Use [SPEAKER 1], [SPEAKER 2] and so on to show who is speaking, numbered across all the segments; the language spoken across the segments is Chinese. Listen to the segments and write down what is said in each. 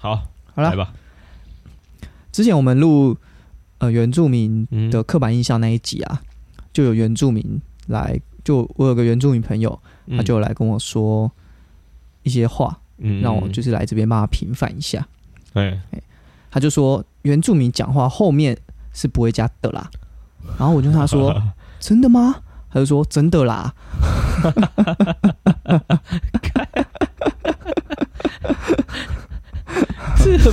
[SPEAKER 1] 好，
[SPEAKER 2] 好了，
[SPEAKER 1] 来吧。
[SPEAKER 2] 之前我们录呃原住民
[SPEAKER 1] 嗯
[SPEAKER 2] 的刻板印象那一集啊，就有原住民来，就我有个原住民朋友，
[SPEAKER 1] 嗯
[SPEAKER 2] 他就来跟我说一些话，
[SPEAKER 1] 嗯
[SPEAKER 2] 让我就是来这边帮他平反一下。
[SPEAKER 1] 哎，
[SPEAKER 2] 他就说原住民讲话后面是不会加的啦，然后我就跟他说 真的吗？他就说真的啦。
[SPEAKER 1] 这 很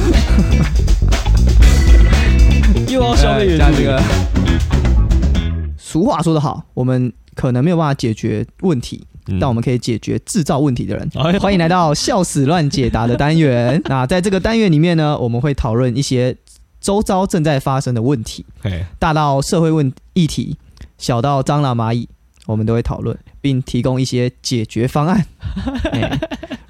[SPEAKER 1] 又要消费原住民
[SPEAKER 2] 加这个。俗话说得好，我们可能没有办法解决问题，
[SPEAKER 1] 嗯
[SPEAKER 2] 但我们可以解决制造问题的人。
[SPEAKER 1] 哎呦
[SPEAKER 2] 欢迎来到笑死乱解答的单元。那在这个单元里面呢，我们会讨论一些周遭正在发生的问题，
[SPEAKER 1] 哎，
[SPEAKER 2] 大到社会问议题，小到蟑螂蚂蚁，我们都会讨论，并提供一些解决方案。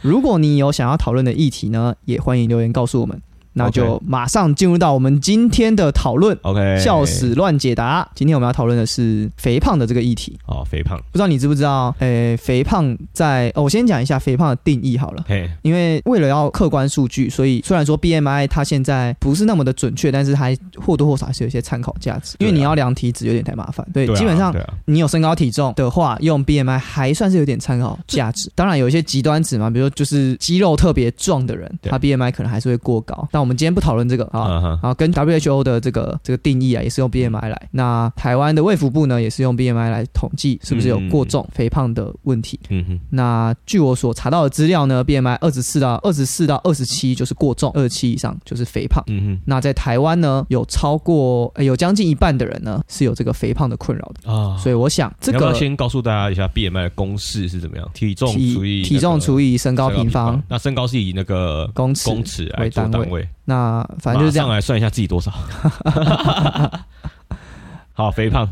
[SPEAKER 2] 如果你有想要讨论的议题呢，也欢迎留言告诉我们。那就马上进入到我们今天的讨论。
[SPEAKER 1] OK，
[SPEAKER 2] 笑死乱解答。今天我们要讨论的是肥胖的这个议题。
[SPEAKER 1] 哦，肥胖，
[SPEAKER 2] 不知道你知不知道？诶、肥胖在哦，我先讲一下肥胖的定义好了。
[SPEAKER 1] 嘿，
[SPEAKER 2] 因为为了要客观数据，所以虽然说 BMI 它现在不是那么的准确，但是它或多或少还是有一些参考价值。因为你要量体脂有点太麻烦，对，基本上你有身高体重的话，用 BMI 还算是有点参考价值。当然有一些极端值嘛，比如说就是肌肉特别壮的人，他 BMI 可能还是会过高。但我们今天不讨论这个啊。
[SPEAKER 1] 嗯哼，
[SPEAKER 2] 然后跟 WHO 的这个这个定义啊，也是用 BMI 来。那台湾的卫福部呢，也是用 BMI 来统计是不是有过重、肥胖的问题。
[SPEAKER 1] 嗯哼，
[SPEAKER 2] 那据我所查到的资料呢，BMI 二十四到二十四到二十七就是过重，二十七以上就是肥胖。
[SPEAKER 1] 嗯哼，
[SPEAKER 2] 那在台湾呢，有超过、呃有将近一半的人呢是有这个肥胖的困扰的。
[SPEAKER 1] 啊，
[SPEAKER 2] 所以我想这
[SPEAKER 1] 你要不要
[SPEAKER 2] 个
[SPEAKER 1] 先告诉大家一下 BMI 的公式是怎么样？体重除以
[SPEAKER 2] 体体重除
[SPEAKER 1] 以
[SPEAKER 2] 以身高平方
[SPEAKER 1] 那身高是以那个
[SPEAKER 2] 公尺
[SPEAKER 1] 公尺来
[SPEAKER 2] 为单位，那反正就是这样。
[SPEAKER 1] 上来算一下自己多少。好，肥胖，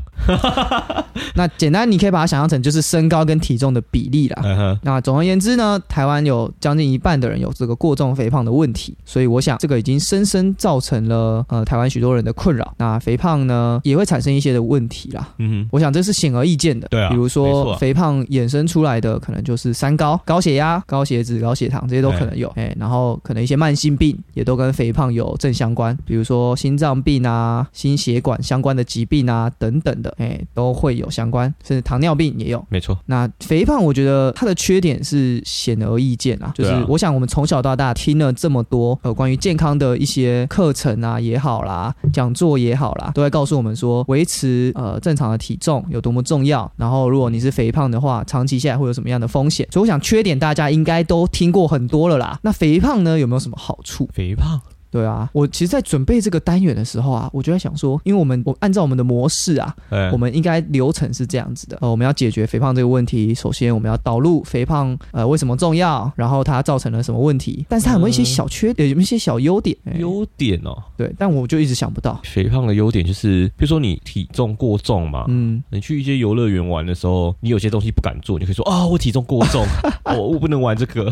[SPEAKER 2] 那简单你可以把它想象成就是身高跟体重的比例啦。那总而言之呢，台湾有将近一半的人有这个过重肥胖的问题，所以我想这个已经深深造成了呃台湾许多人的困扰。那肥胖呢也会产生一些的问题啦。
[SPEAKER 1] 嗯
[SPEAKER 2] 我想这是显而易见的，
[SPEAKER 1] 对啊
[SPEAKER 2] 比如说
[SPEAKER 1] 啊。
[SPEAKER 2] 肥胖衍生出来的可能就是三高、高血压、高血脂、高血糖这些都可能有，哎、然后可能一些慢性病也都跟肥胖有正相关，比如说心脏病啊、心血管相关的疾病啊等等的，哎、都会有相关，甚至糖尿病也有。
[SPEAKER 1] 没错，
[SPEAKER 2] 那肥胖，我觉得它的缺点是显而易见啊，就是我想我们从小到大听了这么多呃关于健康的一些课程啊也好啦，讲座也好啦，都在告诉我们说维持呃正常的体重有多么重要，然后如果你是肥胖的话，长期下来会有什么样的风险？所以我想缺点大家应该都听过很多了啦。那肥胖呢有没有什么好处？
[SPEAKER 1] 肥胖，
[SPEAKER 2] 对啊，我其实，在准备这个单元的时候啊，我就在想说，因为我们我按照我们的模式啊，
[SPEAKER 1] 哎。
[SPEAKER 2] 我们应该流程是这样子的，呃，我们要解决肥胖这个问题，首先我们要导入肥胖呃为什么重要，然后它造成了什么问题，但是它有没有一些小缺点，有没有一些小优点？哎。
[SPEAKER 1] 优点哦，
[SPEAKER 2] 对，但我就一直想不到。
[SPEAKER 1] 肥胖的优点就是，比如说你体重过重嘛，
[SPEAKER 2] 嗯，
[SPEAKER 1] 你去一些游乐园玩的时候，你有些东西不敢做，你可以说啊，我体重过重，我 我不能玩这个，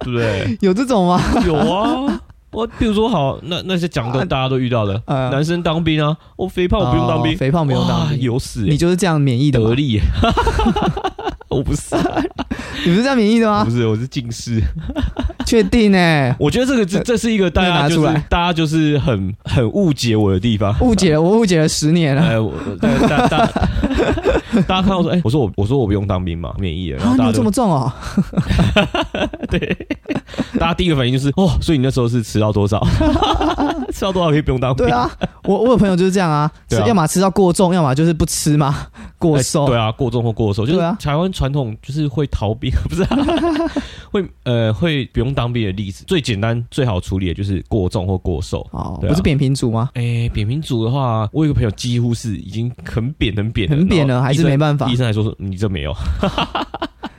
[SPEAKER 1] 对不对？
[SPEAKER 2] 有这种吗？
[SPEAKER 1] 有啊，我比如说好，那那些讲的大家都遇到的，
[SPEAKER 2] 呃
[SPEAKER 1] 男生当兵啊，我肥胖我不用当兵，
[SPEAKER 2] 哦肥胖不用当兵。
[SPEAKER 1] 有死欸
[SPEAKER 2] 你就是这样免疫的吗
[SPEAKER 1] 得？力耶，我不是，
[SPEAKER 2] 你不是这样免疫的吗
[SPEAKER 1] 不？是，我是近视。
[SPEAKER 2] 确定呢？
[SPEAKER 1] 我觉得这个这这是一个大家就是
[SPEAKER 2] 拿出来
[SPEAKER 1] 大家就是很很误解我的地方。
[SPEAKER 2] 误解了，我误解了十年了。
[SPEAKER 1] 哎，我大大大大家看到说，哎，我说我我说我不用当兵嘛，免疫了，然后大家就
[SPEAKER 2] 这么重哦？
[SPEAKER 1] 对，大家第一个反应就是哦，所以你那时候是吃到多少？吃到多少可以不用当兵？
[SPEAKER 2] 对啊，我我有朋友就是这样啊，要么吃到过重，要么就是不吃嘛，过
[SPEAKER 1] 哎
[SPEAKER 2] 瘦。
[SPEAKER 1] 对啊，过重或过瘦，就是
[SPEAKER 2] 对啊
[SPEAKER 1] 台湾传统就是会逃兵，不是、啊、会呃会不用当兵的例子，最简单最好处理的就是过重或过瘦。
[SPEAKER 2] 哦，
[SPEAKER 1] 啊
[SPEAKER 2] 不是扁平足吗？
[SPEAKER 1] 哎，扁平足的话，我有个朋友几乎是已经很扁很扁
[SPEAKER 2] 很扁了，还是没办法
[SPEAKER 1] 医。生还说说你这没有，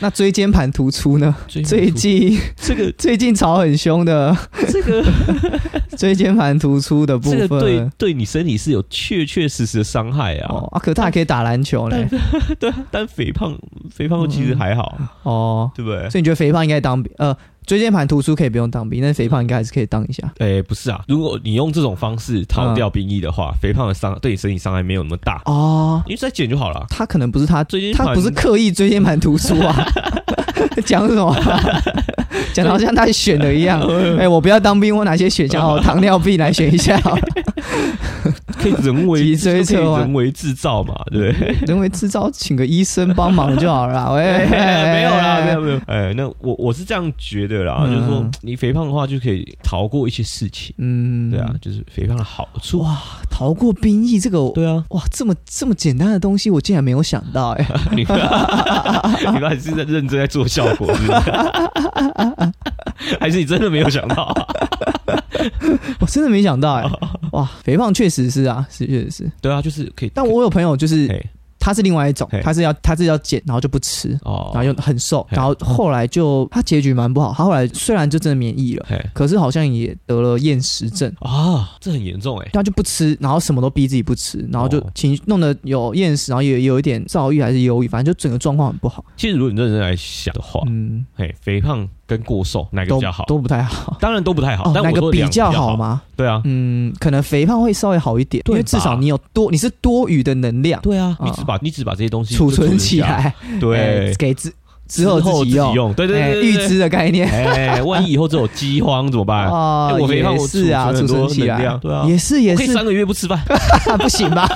[SPEAKER 2] 那椎间盘突出呢？最近
[SPEAKER 1] 这个
[SPEAKER 2] 最近吵很凶的
[SPEAKER 1] 这个
[SPEAKER 2] 椎间盘突出的部
[SPEAKER 1] 这个对
[SPEAKER 2] 分。
[SPEAKER 1] 对你身体是有确确实实的伤害啊。
[SPEAKER 2] 哦啊，可他还可以打篮球嘞。
[SPEAKER 1] 对啊，但肥胖肥胖其实还好，
[SPEAKER 2] 哦，
[SPEAKER 1] 对不对？
[SPEAKER 2] 所以你觉得肥胖应该当？呃，椎间盘突出可以不用当兵，但是肥胖应该还是可以当一下。
[SPEAKER 1] 哎，不是啊，如果你用这种方式逃掉兵役的话，肥胖的伤对你身体伤害没有那么大，
[SPEAKER 2] 哦，
[SPEAKER 1] 因为再减就好了。
[SPEAKER 2] 他可能不是他
[SPEAKER 1] 椎间
[SPEAKER 2] 他不是刻意椎间盘突出 啊，讲什么？讲的好像他选的一样。哎、我不要当兵，我哪些选项？哦，糖尿病来选一下。
[SPEAKER 1] 可以人为
[SPEAKER 2] 脊椎
[SPEAKER 1] 就可以
[SPEAKER 2] 侧弯
[SPEAKER 1] 人为制造嘛，对不对？
[SPEAKER 2] 人为制造，请个医生帮忙就好了啦。喂，
[SPEAKER 1] 没有啦，没有没有。哎，那我我是这样觉得啦，
[SPEAKER 2] 嗯
[SPEAKER 1] 就是说你肥胖的话就可以逃过一些事情，
[SPEAKER 2] 嗯，
[SPEAKER 1] 对啊，，就是肥胖的好处。
[SPEAKER 2] 哇，逃过兵役这个，
[SPEAKER 1] 对啊，
[SPEAKER 2] 哇，这么这么简单的东西，我竟然没有想到哎、
[SPEAKER 1] 你你们还是在认真在做效果，是不是？还是你真的没有想到？
[SPEAKER 2] 我真的没想到哎、哇，肥胖确实是啊，是确实是。
[SPEAKER 1] 对啊，就是可以。
[SPEAKER 2] 但我有朋友就是
[SPEAKER 1] 哎
[SPEAKER 2] 他是另外一种，他是要他是要减，然后就不吃，
[SPEAKER 1] 哦，
[SPEAKER 2] 然后又很瘦，然后后来就他结局蛮不好，他后来虽然就真的免疫了，
[SPEAKER 1] 嘿
[SPEAKER 2] 可是好像也得了厌食症。
[SPEAKER 1] 啊，这很严重哎。
[SPEAKER 2] 他就不吃，然后什么都逼自己不吃，然后就
[SPEAKER 1] 哦
[SPEAKER 2] 情绪弄得有厌食，然后也有一点躁郁还是忧郁，反正就整个状况很不好。
[SPEAKER 1] 其实如果你认真来想的话，
[SPEAKER 2] 嗯，
[SPEAKER 1] 嘿，肥胖跟过瘦哪个
[SPEAKER 2] 都
[SPEAKER 1] 比较好？
[SPEAKER 2] 都不太好。
[SPEAKER 1] 当然都不太好
[SPEAKER 2] 哦，，哪个比较
[SPEAKER 1] 好
[SPEAKER 2] 好？吗？
[SPEAKER 1] 对啊，
[SPEAKER 2] 嗯，可能肥胖会稍微好一点，因
[SPEAKER 1] 对
[SPEAKER 2] 为至少你有多，你是多余的能量
[SPEAKER 1] 对啊，
[SPEAKER 2] 哦
[SPEAKER 1] 你只把你只把这些东西
[SPEAKER 2] 储存起
[SPEAKER 1] 下，
[SPEAKER 2] 来，
[SPEAKER 1] 对
[SPEAKER 2] 哎，给之之后自己用，
[SPEAKER 1] 用，对对
[SPEAKER 2] 哎
[SPEAKER 1] 对
[SPEAKER 2] 预知的概念。
[SPEAKER 1] 哎，万一以后这有饥荒怎么办？
[SPEAKER 2] 哦
[SPEAKER 1] 哎，我肥胖
[SPEAKER 2] 也
[SPEAKER 1] 我
[SPEAKER 2] 是啊，储
[SPEAKER 1] 存
[SPEAKER 2] 起来，
[SPEAKER 1] 对啊
[SPEAKER 2] 也是也是，
[SPEAKER 1] 可以三个月不吃饭，
[SPEAKER 2] 不行吧？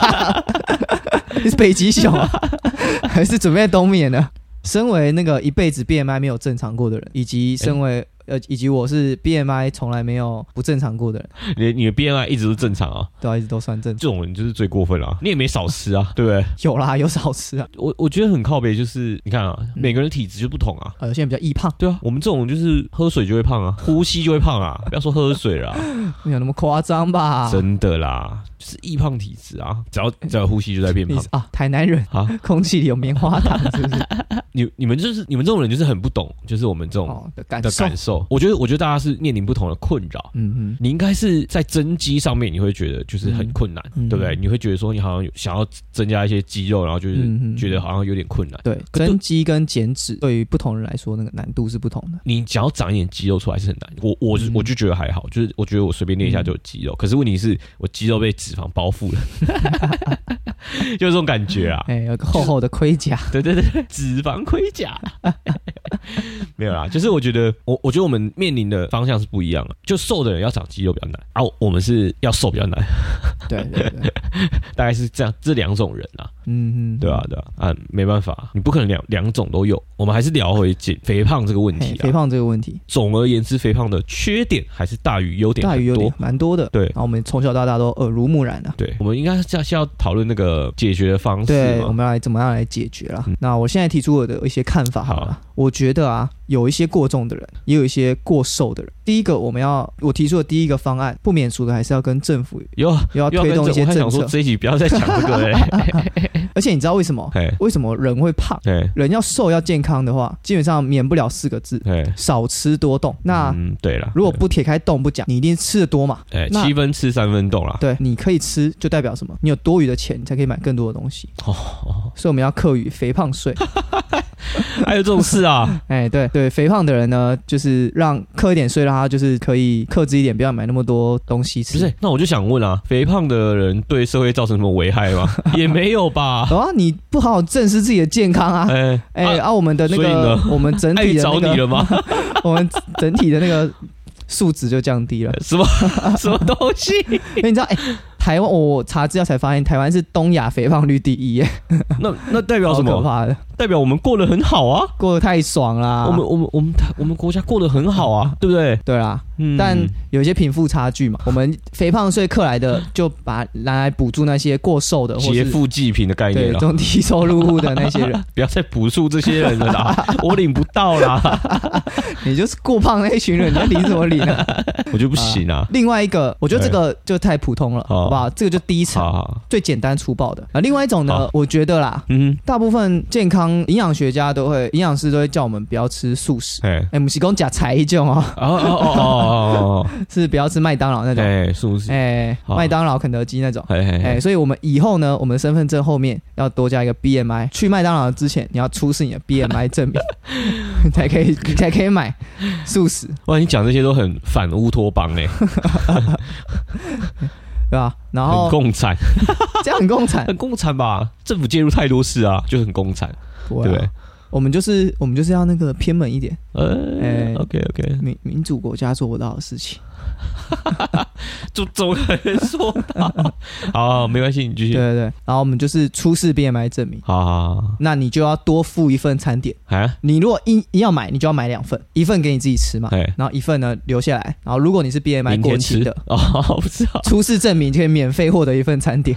[SPEAKER 2] 你是北极熊啊，还是准备冬眠呢？身为那个一辈子 BMI 没有正常过的人，以及身为、呃，以及我是 BMI 从来没有不正常过的人，
[SPEAKER 1] 你你的 BMI 一直都正常啊，
[SPEAKER 2] 对啊，一直都算正常。
[SPEAKER 1] 这种人就是最过分了啊，你也没少吃啊，对不对？
[SPEAKER 2] 有啦，有少吃啊，
[SPEAKER 1] 我我觉得很靠北，就是你看啊，
[SPEAKER 2] 嗯
[SPEAKER 1] 每个人体质就不同啊。
[SPEAKER 2] 呃，有些人比较易胖，
[SPEAKER 1] 对啊，我们这种就是喝水就会胖啊，呼吸就会胖啊，不要说喝水了啊，
[SPEAKER 2] 没有那么夸张吧？
[SPEAKER 1] 真的啦，就是易胖体质啊，只要只要呼吸就在变胖
[SPEAKER 2] 啊，台南人，
[SPEAKER 1] 啊。
[SPEAKER 2] 空气里有棉花糖，是不是？
[SPEAKER 1] 你你们就是你们这种人就是很不懂，就是我们这种
[SPEAKER 2] 哦的感
[SPEAKER 1] 的，感受。我觉得我觉得大家是面临不同的困扰。
[SPEAKER 2] 嗯嗯，
[SPEAKER 1] 你应该是在增肌上面，你会觉得就是很困难，对不对？你会觉得说你好像想要增加一些肌肉，然后就是觉得好像有点困难。
[SPEAKER 2] 对，增肌跟减脂对于不同人来说，那个难度是不同的。
[SPEAKER 1] 你想要长一点肌肉出来是很难，我我
[SPEAKER 2] 嗯
[SPEAKER 1] 我就觉得还好，就是我觉得我随便练一下就有肌肉。可是问题是我肌肉被脂肪包覆了，就是这种感觉啊。
[SPEAKER 2] 哎，有个厚厚的盔甲，
[SPEAKER 1] 对对对，脂肪盔甲，没有啦，就是我觉得我我觉得我们面临的方向是不一样的。就瘦的人要长肌肉比较难啊，我们是要瘦比较难，
[SPEAKER 2] 对对对，
[SPEAKER 1] 大概是这样这两种人啊，
[SPEAKER 2] 嗯嗯，
[SPEAKER 1] 对啊对啊啊，没办法，你不可能两两种都有。我们还是聊回减肥胖这个问题啊。
[SPEAKER 2] 肥胖这个问题，
[SPEAKER 1] 总而言之，肥胖的缺点还是大于优点
[SPEAKER 2] 大于优点。蛮多的。
[SPEAKER 1] 对
[SPEAKER 2] 然后我们从小到大都耳濡目染的。
[SPEAKER 1] 对，我们应该是要先要讨论那个解决的方式
[SPEAKER 2] 对，我们要来怎么样来解决啦？
[SPEAKER 1] 嗯
[SPEAKER 2] 那我现在提出我的一些看法好了。我觉得啊，有一些过重的人，也有一些过瘦的人。第一个，我们要我提出的第一个方案，不免俗的还是要跟政府
[SPEAKER 1] 又要
[SPEAKER 2] 推动一些政策。
[SPEAKER 1] 这一集不要再讲这个嘞。
[SPEAKER 2] 而且你知道为什么？为什么人会胖？
[SPEAKER 1] 嘿，
[SPEAKER 2] 人要瘦要健康的话，基本上免不了四个字：少吃多动。那
[SPEAKER 1] 嗯，对了，
[SPEAKER 2] 如果不撇开动不讲，你一定吃的多嘛？
[SPEAKER 1] 哎，七分吃三分动啦。
[SPEAKER 2] 对，你可以吃，就代表什么？你有多余的钱，你才可以买更多的东西。
[SPEAKER 1] 哦，
[SPEAKER 2] 所以我们要课予肥胖税。
[SPEAKER 1] 还有这种事啊？
[SPEAKER 2] 哎，对对，肥胖的人呢，就是让课一点税，让他就是可以克制一点，不要买那么多东西吃。
[SPEAKER 1] 不是，那我就想问啊，肥胖的人对社会造成什么危害吗？也没有吧？
[SPEAKER 2] 好啊，你不好好正视自己的健康啊。
[SPEAKER 1] 哎
[SPEAKER 2] 哎，啊，我们的那个，我们整体的那个，
[SPEAKER 1] 你了吗？
[SPEAKER 2] 我们整体的那个素质就降低了。
[SPEAKER 1] 什么什么东西？
[SPEAKER 2] 因为你知道，哎，台湾我查资料才发现，台湾是东亚肥胖率第一耶，
[SPEAKER 1] 那那代表什么？
[SPEAKER 2] 可怕的，
[SPEAKER 1] 代表我们过得很好啊。
[SPEAKER 2] 过得太爽啦。
[SPEAKER 1] 我们我们我们我们国家过得很好啊，对不对？
[SPEAKER 2] 对啦，
[SPEAKER 1] 嗯
[SPEAKER 2] 但有一些贫富差距嘛，我们肥胖税克来的 就把拿来补助那些过瘦的或是
[SPEAKER 1] 劫富济贫的概
[SPEAKER 2] 对
[SPEAKER 1] 念了，
[SPEAKER 2] 中低收入户的那些人，
[SPEAKER 1] 不要再补助这些人了啦，我领不到啦，
[SPEAKER 2] 你就是过胖那一群人，你要领什么领啊？
[SPEAKER 1] 我觉得不行啊。
[SPEAKER 2] 另外一个，我觉得这个就太普通了，
[SPEAKER 1] 好
[SPEAKER 2] 好不好？这个就第一层最简单粗暴的啊。另外一种呢，我觉得啦，
[SPEAKER 1] 嗯，
[SPEAKER 2] 大部分健康营养学家都会，营养师都会叫我们不要吃素食。
[SPEAKER 1] 哎，
[SPEAKER 2] 哎，母西公假才一种哦，
[SPEAKER 1] 哦哦哦哦哦
[SPEAKER 2] 是不要吃麦当劳那
[SPEAKER 1] 哦，
[SPEAKER 2] 种，
[SPEAKER 1] 哎，素食，
[SPEAKER 2] 哎，
[SPEAKER 1] 好。
[SPEAKER 2] 麦当劳、肯德基那种。
[SPEAKER 1] 哎哎
[SPEAKER 2] 哎，所以我们以后呢，我们身份证后面要多加一个 BMI。去麦当劳之前，你要出示你的 BMI 证明，你 才可以，你才可以买素食，
[SPEAKER 1] 哇，你讲这些都很反乌托邦哎，
[SPEAKER 2] 对吧？然
[SPEAKER 1] 很
[SPEAKER 2] 后
[SPEAKER 1] 共产，
[SPEAKER 2] 这样很共产，
[SPEAKER 1] 很共产吧？政府介入太多事啊，就很共产，
[SPEAKER 2] 不会啊
[SPEAKER 1] 对？
[SPEAKER 2] 我们就是我们就是要那个偏门一点，
[SPEAKER 1] 呃
[SPEAKER 2] 哎
[SPEAKER 1] ，OK OK，
[SPEAKER 2] 民民主国家做不到的事情。
[SPEAKER 1] 就怎么可能说到？好好，没关系，你继续。
[SPEAKER 2] 对对对，然后我们就是出示 BMI 证明，
[SPEAKER 1] 好好好，
[SPEAKER 2] 那你就要多付一份餐点。
[SPEAKER 1] 啊，
[SPEAKER 2] 你如果一一要买，你就要买两份，一份给你自己吃嘛，
[SPEAKER 1] 对，
[SPEAKER 2] 然后一份呢留下来。然后如果你是 BMI 过期的，
[SPEAKER 1] 哦，我不知道。
[SPEAKER 2] 出示证明就可以免费获得一份餐点。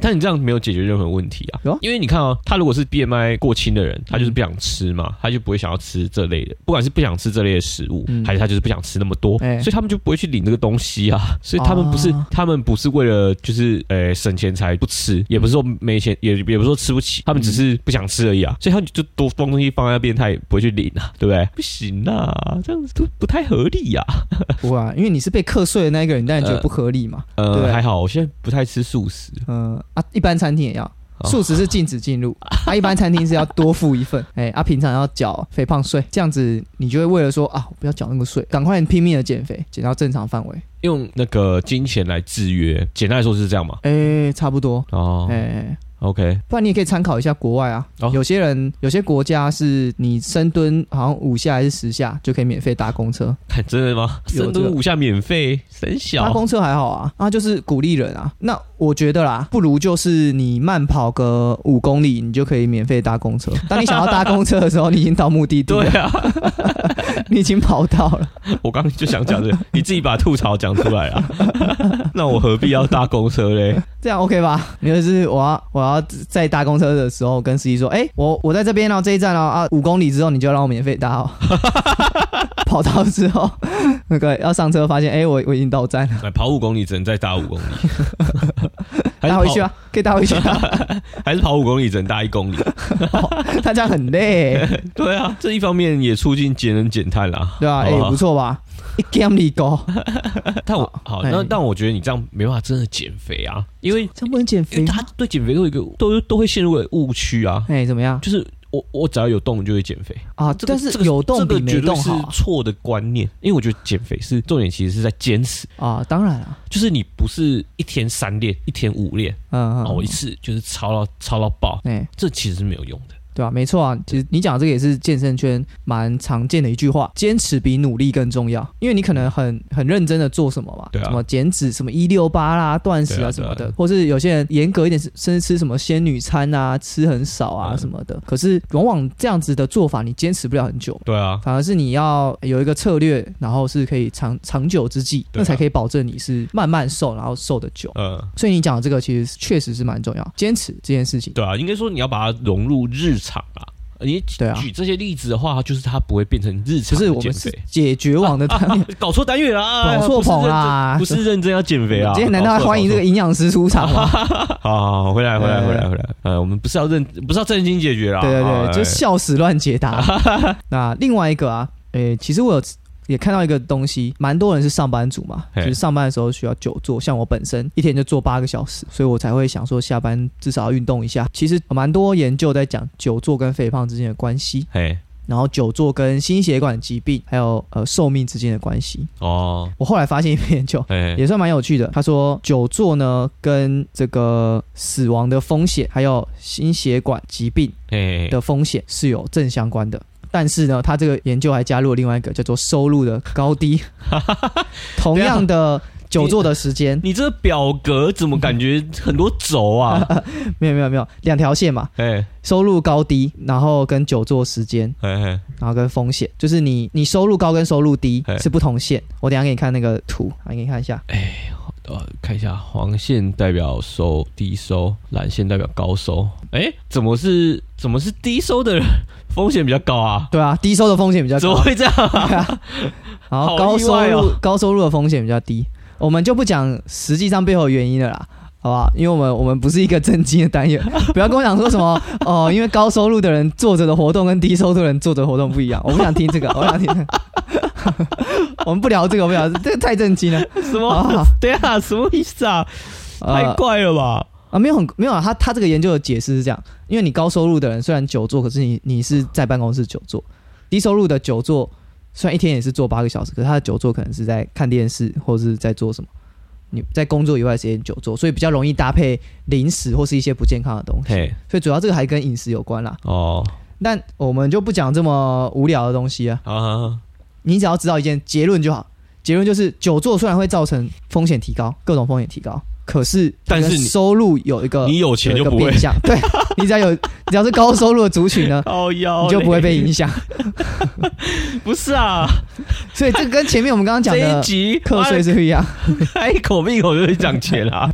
[SPEAKER 1] 但你这样没有解决任何问题啊因为你看哦，他如果是 BMI 过轻的人，他就是不想吃嘛，他就不会想要吃这类的，不管是不想吃这类的食物，
[SPEAKER 2] 嗯
[SPEAKER 1] 还是他就是不想吃那么多，
[SPEAKER 2] 哎
[SPEAKER 1] 所以他们就不会去领这个东西啊。所以他们不是，
[SPEAKER 2] 啊
[SPEAKER 1] 他们不是为了就是呃省钱才不吃，也不是说没钱，也也不是说吃不起，他们只是不想吃而已啊。所以他们就多放东西放在那边，他也不会去领啊，对不对？不行啊，这样子都不太合理呀、
[SPEAKER 2] 不啊，因为你是被课税的那一个人，当然觉得不合理嘛。
[SPEAKER 1] 呃，
[SPEAKER 2] 对
[SPEAKER 1] 还好，我现在不太吃素食。
[SPEAKER 2] 嗯啊，一般餐厅也要。
[SPEAKER 1] 哦
[SPEAKER 2] 素食是禁止进入，啊，一般餐厅是要多付一份，哎，啊，平常要缴肥胖税，这样子你就会为了说啊，我不要缴那个税，赶快拼命的减肥，减到正常范围，
[SPEAKER 1] 用那个金钱来制约，简单来说是这样嘛？
[SPEAKER 2] 哎，差不多，
[SPEAKER 1] 哦
[SPEAKER 2] 哎，
[SPEAKER 1] ，OK，
[SPEAKER 2] 不然你也可以参考一下国外啊，
[SPEAKER 1] 哦
[SPEAKER 2] 有些人有些国家是你深蹲好像五下还是十下就可以免费搭公车，
[SPEAKER 1] 看 真的吗？
[SPEAKER 2] 有这个
[SPEAKER 1] 深蹲五下免费，很
[SPEAKER 2] 搭
[SPEAKER 1] 小。
[SPEAKER 2] 公车还好啊，啊就是鼓励人啊。那我觉得啦，不如就是你慢跑个五公里，你就可以免费搭公车。当你想要搭公车的时候，你已经到目的地了，
[SPEAKER 1] 对啊，
[SPEAKER 2] 你已经跑到了。
[SPEAKER 1] 我刚刚就想讲这个，你自己把吐槽讲出来啊。那我何必要搭公车嘞？
[SPEAKER 2] 这样 OK 吧？你就是我要我要在搭公车的时候跟司机说，哎、我我在这边哦，这一站哦啊，五公里之后你就让我免费搭哦。跑到之后，那个要上车发现，哎、我我已经到站了，
[SPEAKER 1] 哎跑五公里只能再搭五公里，还
[SPEAKER 2] 搭回去啊，可以搭回去啊。
[SPEAKER 1] 还是跑五公里只能搭一公里？
[SPEAKER 2] 他这样很累，
[SPEAKER 1] 对啊，这一方面也促进节能减碳啦，
[SPEAKER 2] 对吧、啊？哎、不错吧？一 game 里高，
[SPEAKER 1] 但我好，
[SPEAKER 2] 哎
[SPEAKER 1] 那但我觉得你这样没办法真的减肥啊，因为
[SPEAKER 2] 这样不能减肥吗？
[SPEAKER 1] 他对减肥都有一个都都会陷入个误区啊，
[SPEAKER 2] 哎、怎么样
[SPEAKER 1] 就是我我只要有动就会减肥，
[SPEAKER 2] 啊？
[SPEAKER 1] 这个
[SPEAKER 2] 但是
[SPEAKER 1] 这个
[SPEAKER 2] 有动比没动好啊
[SPEAKER 1] 错的观念，因为我觉得减肥是重点，其实是在坚持，
[SPEAKER 2] 啊！当然了，
[SPEAKER 1] 就是你不是一天三练，一天五练，
[SPEAKER 2] 嗯嗯，
[SPEAKER 1] 哦，一次就是超到超到爆，
[SPEAKER 2] 哎、
[SPEAKER 1] 这其实是没有用的。
[SPEAKER 2] 对啊，没错啊。其实你讲这个也是健身圈蛮常见的一句话：坚持比努力更重要。因为你可能很很认真的做什么嘛，
[SPEAKER 1] 对啊
[SPEAKER 2] 什么减脂、什么一六八啦、断食
[SPEAKER 1] 啊
[SPEAKER 2] 啊什么的，或是有些人严格一点，甚至吃什么仙女餐啊，吃很少啊
[SPEAKER 1] 嗯
[SPEAKER 2] 什么的。可是往往这样子的做法，你坚持不了很久。
[SPEAKER 1] 对啊，
[SPEAKER 2] 反而是你要有一个策略，然后是可以长长久之计，
[SPEAKER 1] 啊
[SPEAKER 2] 那才可以保证你是慢慢瘦，然后瘦的久。
[SPEAKER 1] 呃，
[SPEAKER 2] 所以你讲的这个其实确实是蛮重要，坚持这件事情。
[SPEAKER 1] 对啊，应该说你要把它融入日常啊。你举这些例子的话，就是它不会变成日常
[SPEAKER 2] 不是我们。解决网的单元。
[SPEAKER 1] 搞错单元啦，
[SPEAKER 2] 搞错棚啦
[SPEAKER 1] 不是认真不是认真要减肥啊！
[SPEAKER 2] 今天难道
[SPEAKER 1] 还
[SPEAKER 2] 欢迎这个？营养师出场吗？
[SPEAKER 1] 好好好，回来回来回来回来。呃，我们不是要认，不是要正经解决啦。
[SPEAKER 2] 对对对，就笑死乱解答。那另外一个啊，诶，其实我有也看到一个东西，蛮多人是上班族嘛，就是上班的时候需要久坐，像我本身一天就坐八个小时，所以我才会想说下班至少要运动一下。其实蛮多研究在讲久坐跟肥胖之间的关系，
[SPEAKER 1] 嘿，
[SPEAKER 2] 然后久坐跟心血管疾病还有呃寿命之间的关系。
[SPEAKER 1] 哦，
[SPEAKER 2] 我后来发现一篇研究，也算蛮有趣的。他说，久坐呢跟这个死亡的风险，还有心血管疾病，的风险是有正相关的。但是呢，他这个研究还加入了另外一个叫做收入的高低。同样的久坐的时间，
[SPEAKER 1] 你这表格怎么感觉很多轴啊？
[SPEAKER 2] 没有没有没有两条线嘛，
[SPEAKER 1] 嘿，
[SPEAKER 2] 收入高低，然后跟久坐时间，然后跟风险，就是你你收入高跟收入低是不同线。我等一下给你看那个图，啊，给你看一下。
[SPEAKER 1] 呃，看一下，黄线代表收低收，蓝线代表高收。哎，怎么是怎么是低收的人风险比较高啊？
[SPEAKER 2] 对啊，低收的风险比较高。
[SPEAKER 1] 怎么会这样啊？
[SPEAKER 2] 对啊，然后
[SPEAKER 1] 好
[SPEAKER 2] 高收入、
[SPEAKER 1] 哦
[SPEAKER 2] 高收入的风险比较低，我们就不讲实际上背后的原因了啦。好吧，因为我们我们不是一个正经的单元，不要跟我讲说什么哦，因为高收入的人做着的活动跟低收入的人做着活动不一样，我不想听这个，我想听这个。我们不聊这个，不聊这个太震惊了。
[SPEAKER 1] 什
[SPEAKER 2] 好好
[SPEAKER 1] 么？对啊，什么意思啊？太
[SPEAKER 2] 呃
[SPEAKER 1] 怪了吧？
[SPEAKER 2] 啊，没有很没有啊，他他这个研究的解释是这样，因为你高收入的人虽然久坐，可是你你是在办公室久坐，低收入的久坐虽然一天也是坐八个小时，可是他的久坐可能是在看电视或者是在做什么，你在工作以外的时间久坐，所以比较容易搭配零食或是一些不健康的东西。所以主要这个还跟饮食有关啦。
[SPEAKER 1] 哦，
[SPEAKER 2] 但我们就不讲这么无聊的东西啊，
[SPEAKER 1] 好好好，
[SPEAKER 2] 你只要知道一件结论就好。结论就是久坐虽然会造成风险提高，各种风险提高，可是
[SPEAKER 1] 但是你
[SPEAKER 2] 收入有一个
[SPEAKER 1] 你有钱就不会
[SPEAKER 2] 个变相，对你只要有只要是高收入的族群呢，你就不会被影响。
[SPEAKER 1] 不是啊，
[SPEAKER 2] 所以这跟前面我们刚刚讲的课税是不一样。
[SPEAKER 1] 开一口闭口就是讲钱啊。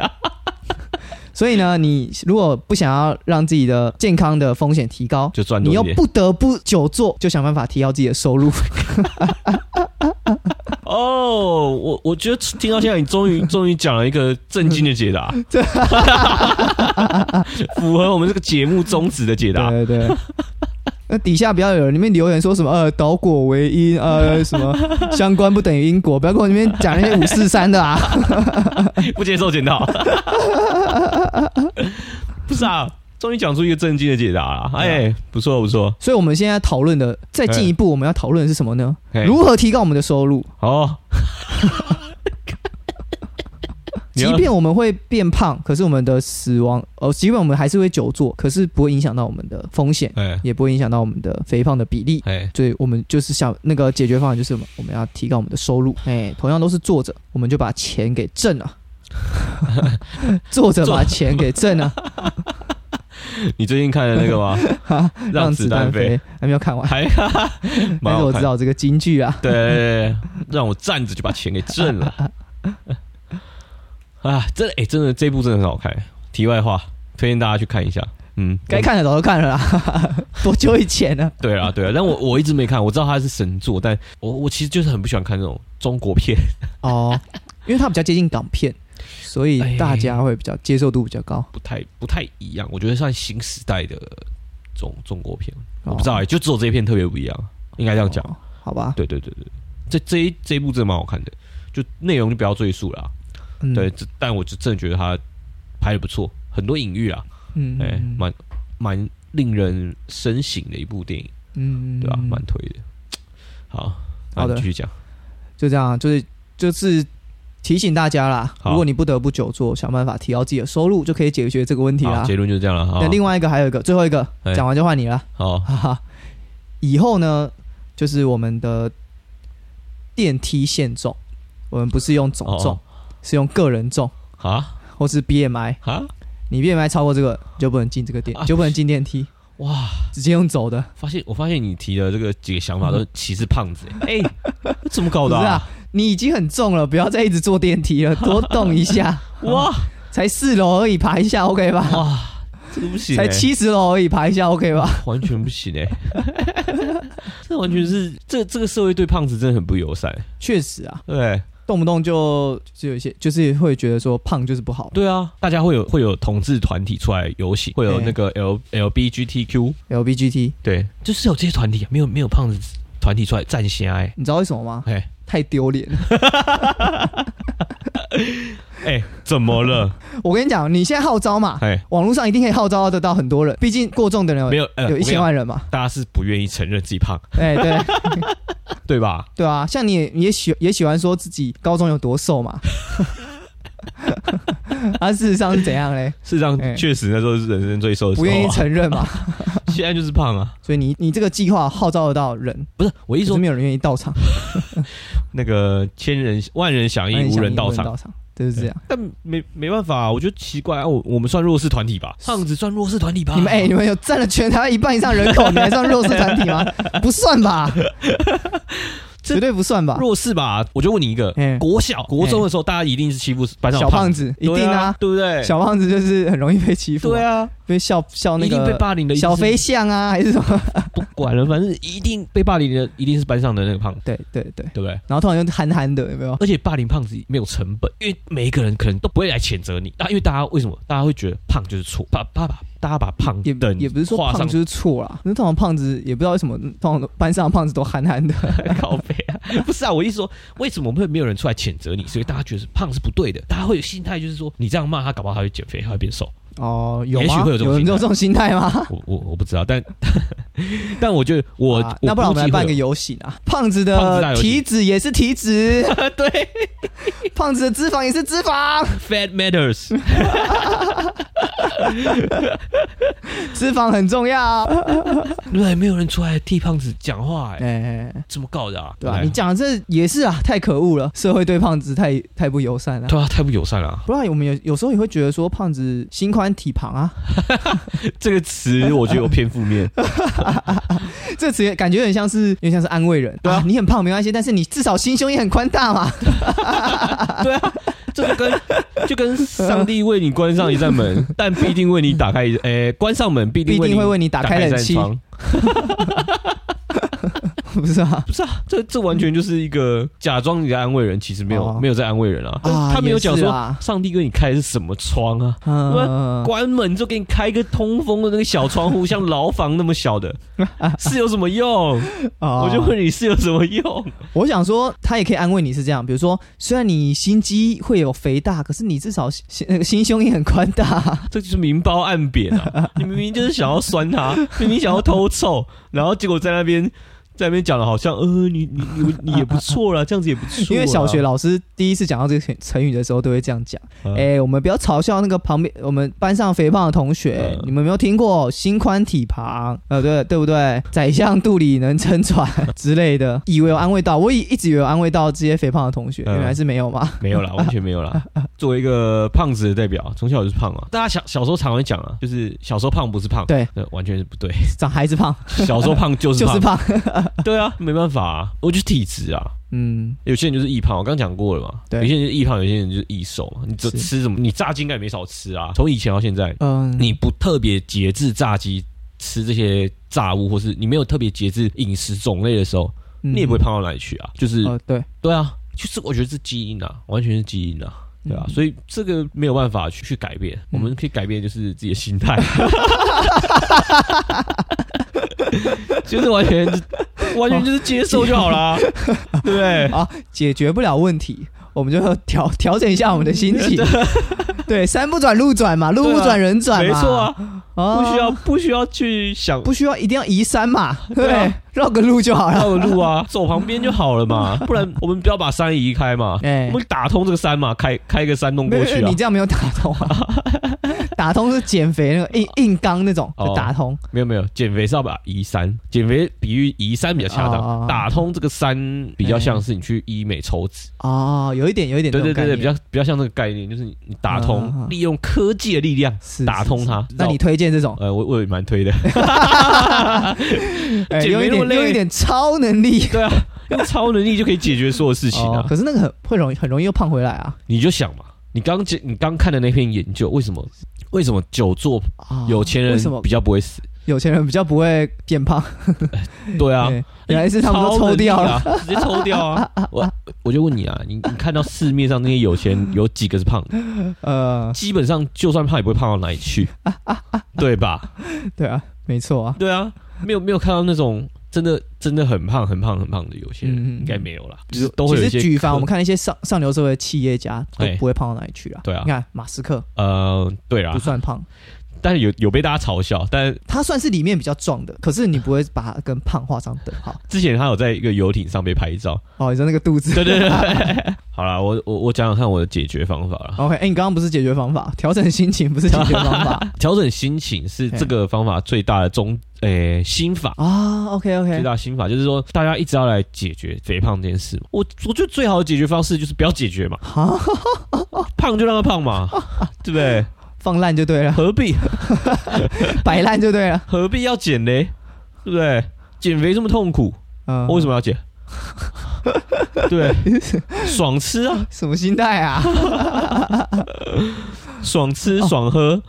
[SPEAKER 2] 所以呢，你如果不想要让自己的健康的风险提高，
[SPEAKER 1] 就赚
[SPEAKER 2] 你又不得不久坐，就想办法提高自己的收入。
[SPEAKER 1] 哦，我我觉得听到现在，你终于 终于讲了一个震惊的解答，符合我们这个节目宗旨的解答。
[SPEAKER 2] 对对对。那底下不要有人里面留言说什么呃导果为因呃 什么相关不等于因果，不要跟我那边讲那些五四三的啊。
[SPEAKER 1] 不接受检讨。不是啊，终于讲出一个正经的解答了。哎，不错不错。
[SPEAKER 2] 所以我们现在讨论的再进一步，我们要讨论的是什么呢？
[SPEAKER 1] 嘿
[SPEAKER 2] 如何提高我们的收入？
[SPEAKER 1] 哦，
[SPEAKER 2] 即便我们会变胖，可是我们的死亡，呃，即便我们还是会久坐，可是不会影响到我们的风险，
[SPEAKER 1] 哎
[SPEAKER 2] 也不会影响到我们的肥胖的比例。
[SPEAKER 1] 哎，
[SPEAKER 2] 所以我们就是想那个解决方案，就是我们我们要提高我们的收入。哎，同样都是坐着，我们就把钱给挣了。坐着把钱给挣了，
[SPEAKER 1] 你最近看的那个吗？让子弹飞，
[SPEAKER 2] 还没有看完，
[SPEAKER 1] 还 蛮
[SPEAKER 2] 但是我知道这个金句啊。
[SPEAKER 1] 对让我站着就把钱给挣了。啊，真的哎、真的这部真的很好看。题外话，推荐大家去看一下。嗯，
[SPEAKER 2] 该看的早就看了啦，多久以前呢？
[SPEAKER 1] 对啊，对啊，但我我一直没看，我知道它是神作，但我我其实就是很不喜欢看这种中国片。
[SPEAKER 2] 哦，因为它比较接近港片，所以大家会比较接受度比较高。
[SPEAKER 1] 不太不太一样，我觉得算新时代的中中国片，
[SPEAKER 2] 哦
[SPEAKER 1] 我不知道哎、就只有这一片特别不一样，应该这样讲。
[SPEAKER 2] 哦好吧？
[SPEAKER 1] 对对对对，这这一这一部真的蛮好看的，就内容就不要赘述了对，，这但我就真的觉得他拍的不错，很多隐喻啊，
[SPEAKER 2] 嗯
[SPEAKER 1] 哎、蛮蛮令人深省的一部电影，
[SPEAKER 2] 嗯
[SPEAKER 1] 对吧、蛮推的。好，那
[SPEAKER 2] 好的
[SPEAKER 1] 继续讲。
[SPEAKER 2] 就这样，就是就是提醒大家啦，如果你不得不久坐，想办法提高自己的收入，就可以解决这个问题，啦。
[SPEAKER 1] 结论就是这样了。好
[SPEAKER 2] 那，另外一个还有一个，最后一个
[SPEAKER 1] 哎
[SPEAKER 2] 讲完就换你了，
[SPEAKER 1] 好，
[SPEAKER 2] 哈哈。以后呢，就是我们的电梯限重，我们不是用总重，
[SPEAKER 1] 哦
[SPEAKER 2] 是用个人重
[SPEAKER 1] 啊
[SPEAKER 2] 或是 BMI。
[SPEAKER 1] 啊，
[SPEAKER 2] 你 BMI 超过这个，你就不能进这个电，
[SPEAKER 1] 啊
[SPEAKER 2] 就不能进电梯，
[SPEAKER 1] 哇！
[SPEAKER 2] 直接用走的。
[SPEAKER 1] 发现我发现你提的这个几个想法都歧视胖子、欸，哎、怎么搞的、
[SPEAKER 2] 不是啊，你已经很重了，不要再一直坐电梯了，多动一下。
[SPEAKER 1] 哇。
[SPEAKER 2] 才四楼而已，爬一下 OK 吧？
[SPEAKER 1] 哇，这个不行、欸，
[SPEAKER 2] 才七十楼而已，爬一下 OK 吧？
[SPEAKER 1] 完全不行哎、这完全是这这个社会对胖子真的很不友善，
[SPEAKER 2] 确实啊，
[SPEAKER 1] 对。
[SPEAKER 2] 动不动就就有一些，就是会觉得说胖就是不好。
[SPEAKER 1] 对啊，大家会有会有同志团体出来游行，会有那个 L
[SPEAKER 2] LBGTQ，LBGT，
[SPEAKER 1] 对，就是有这些团体，没有没有胖子团体出来站下哎、
[SPEAKER 2] 你知道为什么吗？
[SPEAKER 1] 哎
[SPEAKER 2] 太丢脸了。
[SPEAKER 1] 哎、怎么了？
[SPEAKER 2] 我跟你讲，你现在号召嘛，
[SPEAKER 1] 哎，
[SPEAKER 2] 网络上一定可以号召得到很多人，毕竟过重的人
[SPEAKER 1] 没有呃
[SPEAKER 2] 有一千，万人嘛。
[SPEAKER 1] 大家是不愿意承认自己胖，
[SPEAKER 2] 哎，对
[SPEAKER 1] 对吧？
[SPEAKER 2] 对啊，像你也你也喜也喜欢说自己高中有多瘦嘛。啊，事实上是怎样嘞？
[SPEAKER 1] 事实上
[SPEAKER 2] 哎，
[SPEAKER 1] 确实那时候是人生最瘦的时候、
[SPEAKER 2] 不
[SPEAKER 1] 啊，
[SPEAKER 2] 愿意承认嘛。
[SPEAKER 1] 现在就是胖啊。
[SPEAKER 2] 所以你你这个计划号召得到人，
[SPEAKER 1] 不是我一说
[SPEAKER 2] 没有人愿意到场，
[SPEAKER 1] 那个千人万人响应，无人到场。
[SPEAKER 2] 到场，就是这样。
[SPEAKER 1] 但没没办法、我觉得奇怪啊，我我们算弱势团体吧？胖子算弱势团体吧？
[SPEAKER 2] 你们哎、你们有占了全台湾一半以上人口，你还算弱势团体吗？不算吧，
[SPEAKER 1] 这
[SPEAKER 2] 绝对不算吧。
[SPEAKER 1] 弱势吧？我就问你一个，
[SPEAKER 2] 嗯
[SPEAKER 1] 国小、国中的时候，大家一定是欺负班上
[SPEAKER 2] 小胖子一定
[SPEAKER 1] 啊，，对不对？
[SPEAKER 2] 小胖子就是很容易被欺负，
[SPEAKER 1] 对，啊，
[SPEAKER 2] 被笑笑那
[SPEAKER 1] 一定被
[SPEAKER 2] 个
[SPEAKER 1] 霸凌的，
[SPEAKER 2] 小飞象啊，还是什么？
[SPEAKER 1] 不管了，反正一定被霸凌的一定是班上的那个胖子，
[SPEAKER 2] 对对对，
[SPEAKER 1] 对不对？
[SPEAKER 2] 然后突然就憨憨的，有没有？
[SPEAKER 1] 而且霸凌胖子没有成本，因为每一个人可能都不会来谴责你啊，因为大家为什么？大家会觉得胖就是错，把把把大家把胖
[SPEAKER 2] 也
[SPEAKER 1] 等
[SPEAKER 2] 也不是说胖就是错啦，那通常胖子也不知道为什么，通常班上的胖子都憨憨的。
[SPEAKER 1] 靠背啊，不是啊，我意思说，为什么会没有人出来谴责你？所以大家觉得胖是不对的，大家会有心态就是说，你这样骂他，搞不好他会减肥，他会变瘦。
[SPEAKER 2] 哦，有？
[SPEAKER 1] 也许会有这种心态
[SPEAKER 2] 有有这种心态吗？
[SPEAKER 1] 我我我不知道，但 但我觉得我、
[SPEAKER 2] 啊那不然我们来办个游行啊！胖子的
[SPEAKER 1] 胖子大游行
[SPEAKER 2] 体脂也是体脂，
[SPEAKER 1] 对
[SPEAKER 2] 胖子的脂肪也是脂肪
[SPEAKER 1] ，fat matters，
[SPEAKER 2] 脂肪很重要。
[SPEAKER 1] 对，没有人出来替胖子讲话、哎，
[SPEAKER 2] 哎，
[SPEAKER 1] 怎么搞的啊？
[SPEAKER 2] 对吧、你讲的这也是啊，太可恶了，社会对胖子太太不友善了。
[SPEAKER 1] 对啊，太不友善了啊、
[SPEAKER 2] 不然我们有有时候也会觉得说胖子心宽体旁啊，
[SPEAKER 1] 这个词我觉得有偏负面，
[SPEAKER 2] 这个词感觉很像是有点像是安慰人。
[SPEAKER 1] 对啊
[SPEAKER 2] 你很胖没关系，但是你至少心胸也很宽大嘛。
[SPEAKER 1] 对啊，这就跟就跟上帝为你关上一扇门，但必定为你打开一，诶、关上门必定
[SPEAKER 2] 必定会为你打
[SPEAKER 1] 打
[SPEAKER 2] 开冷气
[SPEAKER 1] 一扇窗。
[SPEAKER 2] 不是啊？
[SPEAKER 1] 不是啊，这这完全就是一个假装你在安慰人，其实没有、
[SPEAKER 2] 哦
[SPEAKER 1] 没有在安慰人啊。
[SPEAKER 2] 啊
[SPEAKER 1] 他没有讲说
[SPEAKER 2] 啊
[SPEAKER 1] 上帝给你开的是什么窗啊，
[SPEAKER 2] 嗯，
[SPEAKER 1] 关门就给你开一个通风的那个小窗户，像牢房那么小的，是有什么用？
[SPEAKER 2] 哦
[SPEAKER 1] 我就问你是有什么用？
[SPEAKER 2] 我想说，他也可以安慰你是这样，比如说，虽然你心肌会有肥大，可是你至少心那个 心胸也很宽大。
[SPEAKER 1] 这就是明褒暗贬啊！你明明就是想要酸他，明明想要偷臭，然后结果在那边在那边讲的好像呃你你你你也不错啦，这样子也不错。
[SPEAKER 2] 因为小学老师第一次讲到这个成语的时候，都会这样讲。
[SPEAKER 1] 嗯
[SPEAKER 2] 哎、我们不要嘲笑那个旁边我们班上肥胖的同学，
[SPEAKER 1] 嗯
[SPEAKER 2] 你们没有听过心宽体胖，呃，对对不对？宰相肚里能撑船之类的，以为有安慰到，我以一直以为有安慰到这些肥胖的同学，
[SPEAKER 1] 嗯
[SPEAKER 2] 原来是没有嘛。
[SPEAKER 1] 没有啦，完全没有啦。作为一个胖子的代表，从小就是胖啊。大家小小时候常会讲啊，就是小时候胖不是胖，
[SPEAKER 2] 对，
[SPEAKER 1] 完全是不对。
[SPEAKER 2] 长孩子胖
[SPEAKER 1] 小时候胖就是
[SPEAKER 2] 就是，
[SPEAKER 1] 胖，对啊，没办法啊，我就是体质啊。
[SPEAKER 2] 嗯，
[SPEAKER 1] 有些人就是易胖，我刚讲过了嘛。
[SPEAKER 2] 对
[SPEAKER 1] 有些人就是易胖，有些人就是易瘦嘛。你就是吃什么，你炸鸡应该也没少吃啊。从以前到现在，
[SPEAKER 2] 嗯，
[SPEAKER 1] 你不特别节制炸鸡，吃这些炸物，或是你没有特别节制饮食种类的时候，
[SPEAKER 2] 嗯
[SPEAKER 1] 你也不会胖到哪里去啊。就是
[SPEAKER 2] 呃，对，
[SPEAKER 1] 对啊，就是我觉得是基因啊，完全是基因啊。对啊，
[SPEAKER 2] 嗯
[SPEAKER 1] 所以这个没有办法去去改变，我们可以改变就是自己的心态，就是完全完全就是接受就好啦，对不对？
[SPEAKER 2] 啊，解决不了问题，我们就要调调整一下我们的心情。对，山不转路转嘛，路不转人转嘛，
[SPEAKER 1] 没错啊，
[SPEAKER 2] 啊，
[SPEAKER 1] 不需要不需要去想
[SPEAKER 2] 不需要一定要移山嘛，对不
[SPEAKER 1] 对啊？
[SPEAKER 2] 绕个路就好了。
[SPEAKER 1] 绕个路啊，走旁边就好了嘛，不然我们不要把山移开嘛，
[SPEAKER 2] 哎
[SPEAKER 1] 我们打通这个山嘛，开开个山洞过去啊
[SPEAKER 2] 你。这样没有打通啊，打通是减肥那个硬硬刚那种就打通。
[SPEAKER 1] 没有没有，减肥是要把移山，减肥比喻移山比较恰当，
[SPEAKER 2] 哦
[SPEAKER 1] 打通这个山比较像是你去医美抽脂。
[SPEAKER 2] 哦，有一点，有一点这种，
[SPEAKER 1] 对对对对，比较比较像这个概念，就是你你打
[SPEAKER 2] 嗯嗯
[SPEAKER 1] 通，
[SPEAKER 2] 嗯
[SPEAKER 1] 利用科技的力量
[SPEAKER 2] 是
[SPEAKER 1] 打通。它。
[SPEAKER 2] 那你推荐这种？
[SPEAKER 1] 呃，我我也蛮推的，
[SPEAKER 2] 哎，
[SPEAKER 1] 减
[SPEAKER 2] 有一点，
[SPEAKER 1] 肥那么累
[SPEAKER 2] 有一点超能力
[SPEAKER 1] 对啊，用超能力就可以解决所有事情啊。
[SPEAKER 2] 哦可是那个很会容易很容易又胖回来啊。
[SPEAKER 1] 你就想嘛，你刚解你刚看的那篇研究，为什么为什么久坐
[SPEAKER 2] 啊
[SPEAKER 1] 有钱人比较不会死？
[SPEAKER 2] 有钱人比较不会变胖？
[SPEAKER 1] 对啊，
[SPEAKER 2] 原来是他们都抽掉
[SPEAKER 1] 啊，直接抽掉啊！我我就问你啊，你你看到市面上那些有钱有几个是胖的？
[SPEAKER 2] 呃，
[SPEAKER 1] 基本上就算胖也不会胖到哪里去，对吧？
[SPEAKER 2] 对啊，没错啊。
[SPEAKER 1] 对啊，没有没有看到那种真的真的很胖很胖很胖的有些人，应该没有啦，就是都会有一些
[SPEAKER 2] 其实举凡我们看一些上上流社会的企业家都
[SPEAKER 1] 哎。
[SPEAKER 2] 不会胖到哪里去啊。
[SPEAKER 1] 对啊。
[SPEAKER 2] 你看马斯克。
[SPEAKER 1] 呃对啊。
[SPEAKER 2] 不，算胖，
[SPEAKER 1] 但是有有被大家嘲笑，但
[SPEAKER 2] 他算是里面比较壮的，可是你不会把他跟胖画上等号。
[SPEAKER 1] 之前他有在一个游艇上被拍照，
[SPEAKER 2] 哦，你说那个肚子。
[SPEAKER 1] 对对对，好啦，我我我讲讲看我的解决方法了。
[SPEAKER 2] OK，哎、你刚刚不是解决方法，调整心情不是解决方法
[SPEAKER 1] 调整心情是这个方法最大的中诶、心法。
[SPEAKER 2] 啊 OK OK，
[SPEAKER 1] 最大心法就是说，大家一直要来解决肥胖这件事嘛。我我觉得最好的解决方式就是不要解决嘛，
[SPEAKER 2] 好，
[SPEAKER 1] 胖就让他胖嘛，对不对？
[SPEAKER 2] 放烂就对了，
[SPEAKER 1] 何必
[SPEAKER 2] 摆烂就对了。
[SPEAKER 1] 何必要减嘞？对不对？减肥这么痛苦，
[SPEAKER 2] 嗯，
[SPEAKER 1] 我为什么要减？对，爽吃啊，
[SPEAKER 2] 什么心态啊？
[SPEAKER 1] 爽吃
[SPEAKER 2] 哦
[SPEAKER 1] 爽喝，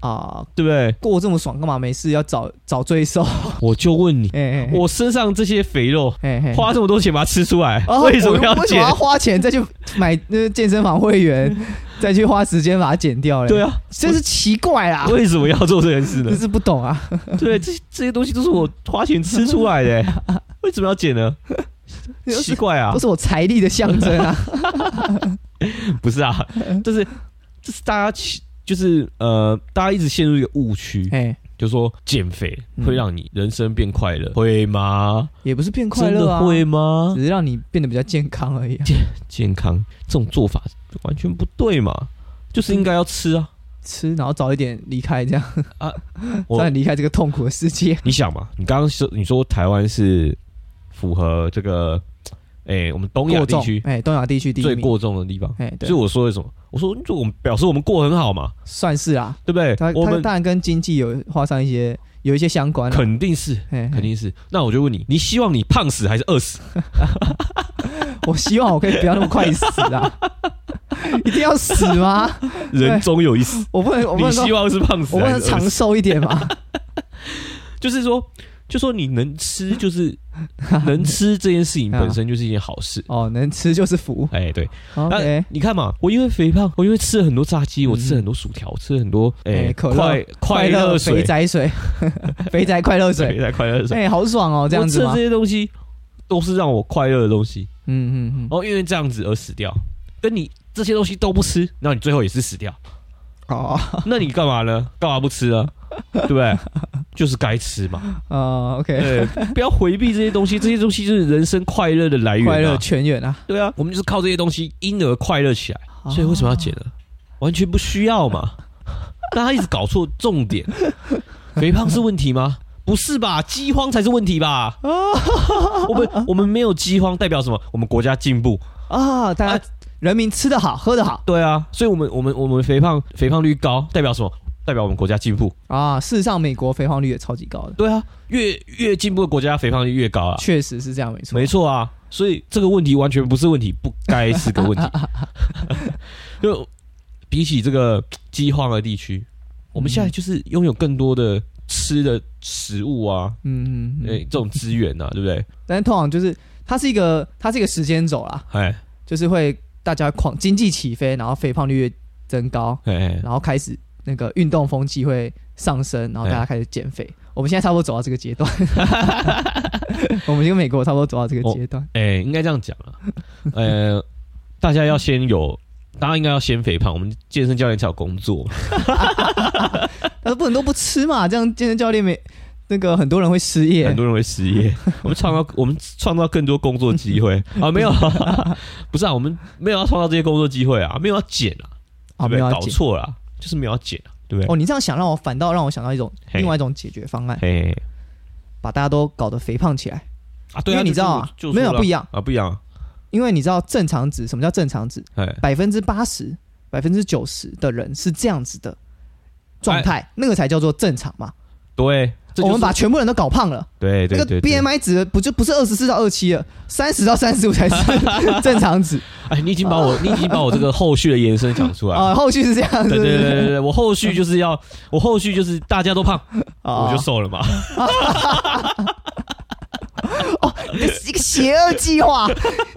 [SPEAKER 2] 啊，
[SPEAKER 1] 对不对？
[SPEAKER 2] 过这么爽，干嘛没事要找找罪受？
[SPEAKER 1] 我就问你，我身上这些肥肉，花这么多钱把它吃出来，
[SPEAKER 2] 哦
[SPEAKER 1] 为什么要减
[SPEAKER 2] 为什么要？花钱再去买那健身房会员，再去花时间把它减掉嘞？
[SPEAKER 1] 对，啊，
[SPEAKER 2] 真是奇怪啊，
[SPEAKER 1] 为什么要做这件事呢
[SPEAKER 2] 真？是不懂啊。
[SPEAKER 1] 对，这这些东西都是我花钱吃出来的，为什么要减呢？奇怪啊
[SPEAKER 2] 都，是我财力的象征啊！
[SPEAKER 1] 不是啊，就是就是大家期就是呃，大家一直陷入一个误区，
[SPEAKER 2] 哎，
[SPEAKER 1] 就说减肥
[SPEAKER 2] 嗯
[SPEAKER 1] 会让你人生变快乐，会吗？
[SPEAKER 2] 也不是变快乐啊，
[SPEAKER 1] 的会吗？
[SPEAKER 2] 只是让你变得比较健康而已啊。
[SPEAKER 1] 健康这种做法完全不对嘛，就是应该要吃啊。
[SPEAKER 2] 吃，然后早一点离开，这样
[SPEAKER 1] 啊
[SPEAKER 2] 早点离开这个痛苦的世界。
[SPEAKER 1] 你想嘛，你刚刚说你说台湾是符合这个，哎、我们东亚地区，
[SPEAKER 2] 哎，东亚地区
[SPEAKER 1] 最过重的地方。
[SPEAKER 2] 哎，对
[SPEAKER 1] 所以，我说的什么？我说就我们表示我们过得很好嘛，
[SPEAKER 2] 算是啊。
[SPEAKER 1] 对不对
[SPEAKER 2] 它？
[SPEAKER 1] 我们
[SPEAKER 2] 它当然跟经济有画上一些有一些相关啊。
[SPEAKER 1] 肯定是，肯定是。那我就问你，你希望你胖死还是饿死？
[SPEAKER 2] 我希望我可以不要那么快死啊！一定要死吗？
[SPEAKER 1] 人终有一死，
[SPEAKER 2] 我不能，我不
[SPEAKER 1] 你希望是胖死
[SPEAKER 2] 我不能长？寿一点吗？
[SPEAKER 1] 就是说，就说你能吃，就是 能吃这件事情本身就是一件好事。
[SPEAKER 2] 哦，能吃就是福。
[SPEAKER 1] 哎，对
[SPEAKER 2] ，OK，
[SPEAKER 1] 你看嘛，我因为肥胖，我因为吃了很多炸鸡，我吃了很多薯条，吃了很多哎快快乐
[SPEAKER 2] 肥
[SPEAKER 1] 水，
[SPEAKER 2] 宅水，肥宅快乐水、
[SPEAKER 1] 肥宅快乐水，
[SPEAKER 2] 哎，好爽哦，这样
[SPEAKER 1] 吃这？些东西都是让我快乐的东西，
[SPEAKER 2] 嗯嗯嗯，
[SPEAKER 1] 哦，因为这样子而死掉，跟你这些东西都不吃，那你最后也是死掉，
[SPEAKER 2] 哦，
[SPEAKER 1] 那你干嘛呢？干嘛不吃啊？对不对？就是该吃嘛，
[SPEAKER 2] 呃，OK，
[SPEAKER 1] 对，不要回避这些东西，这些东西就是人生快乐的来源、啊，
[SPEAKER 2] 快乐泉源啊，
[SPEAKER 1] 对啊，我们就是靠这些东西因而快乐起来，所以为什么要减呢？完全不需要嘛。但他一直搞错重点，肥胖是问题吗？不是吧，饥荒才是问题吧？我们我们没有饥荒，代表什么？我们国家进步。
[SPEAKER 2] 啊？大家人民吃得好，喝得好
[SPEAKER 1] 对啊，所以我们我们我们肥胖肥胖率高，代表什么？代表我们国家进步。
[SPEAKER 2] 啊。事实上，美国肥胖率也超级高的，
[SPEAKER 1] 对啊，越越进步的国家肥胖率越高啊。
[SPEAKER 2] 确实是这样，没错，
[SPEAKER 1] 没错啊，所以这个问题完全不是问题，不该是个问题。就比起这个饥荒的地区，我们现在就是拥有更多的吃的食物啊，
[SPEAKER 2] 嗯嗯嗯。
[SPEAKER 1] 哎、这种资源啊，对不对？
[SPEAKER 2] 但是通常就是它是一个它是一个时间轴啦，
[SPEAKER 1] 哎
[SPEAKER 2] 就是会大家狂经济起飞，然后肥胖率越增高，然后开始那个运动风气会上升，然后大家开始减肥。我们现在差不多走到这个阶段，我们跟美国差不多走到这个阶段。
[SPEAKER 1] 哎，应该这样讲啊，呃，大家要先有。大家应该要先肥胖，我们健身教练才有工作。
[SPEAKER 2] 但是不能都不吃嘛，这样健身教练没那个很多人会失业
[SPEAKER 1] 很。多人会失业，我们创造我们创造更多工作机会啊！没有，不是啊，我们没有要创造这些工作机会啊，没有要减啊，
[SPEAKER 2] 啊，
[SPEAKER 1] 对不对？搞错了，就是没有要减啊，对不对？
[SPEAKER 2] 哦，你这样想让我反倒让我想到一种另外一种解决方案，
[SPEAKER 1] 嘿
[SPEAKER 2] 把大家都搞得肥胖起来。
[SPEAKER 1] 啊，对啊，
[SPEAKER 2] 因为你知道啊
[SPEAKER 1] 就就
[SPEAKER 2] 没有不一样
[SPEAKER 1] 啊，不一样啊，
[SPEAKER 2] 因为你知道正常值，什么叫正常值？
[SPEAKER 1] 哎，
[SPEAKER 2] 百分之八十、百分之九十的人是这样子的状
[SPEAKER 1] 哎
[SPEAKER 2] 态，那个才叫做正常嘛。
[SPEAKER 1] 对，这就是
[SPEAKER 2] 我们把全部人都搞胖了，那个
[SPEAKER 1] 对对对对
[SPEAKER 2] BMI 值不就不是二十四到二七了，三十到三十五才是 正常值
[SPEAKER 1] 哎，你已经把我，你已经把我这个后续的延伸讲出来了。
[SPEAKER 2] 啊。后续是这样子，
[SPEAKER 1] 对对对对对，我后续就是要，我后续就是大家都胖，
[SPEAKER 2] 啊
[SPEAKER 1] 我就瘦了嘛。
[SPEAKER 2] 你这是一个邪恶计划，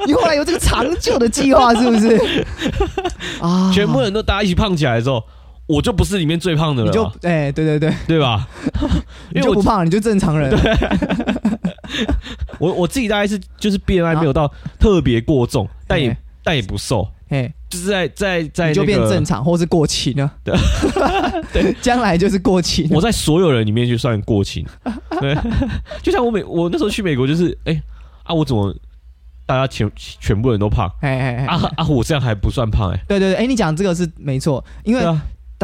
[SPEAKER 2] 你后来有这个长久的计划是不是？啊，
[SPEAKER 1] 全部人都大家一起胖起来之后，我就不是里面最胖的了
[SPEAKER 2] 你就
[SPEAKER 1] 嘛，
[SPEAKER 2] 哎，对对对，
[SPEAKER 1] 对吧？因为我
[SPEAKER 2] 不胖，你就正常人。
[SPEAKER 1] 我我自己大概是就是 BMI 没有到特别过重，但也
[SPEAKER 2] 嘿
[SPEAKER 1] 但也不瘦，
[SPEAKER 2] 哎，
[SPEAKER 1] 就是在在在
[SPEAKER 2] 你就变正常，或是过期呢？对，将来就是过期。
[SPEAKER 1] 我在所有人里面就算过轻，对，就像我美我那时候去美国就是，哎、啊我怎么大家全全部人都胖？
[SPEAKER 2] 哎哎哎，
[SPEAKER 1] 啊啊我这样还不算胖哎、
[SPEAKER 2] 对对对，哎，你讲这个是没错，因为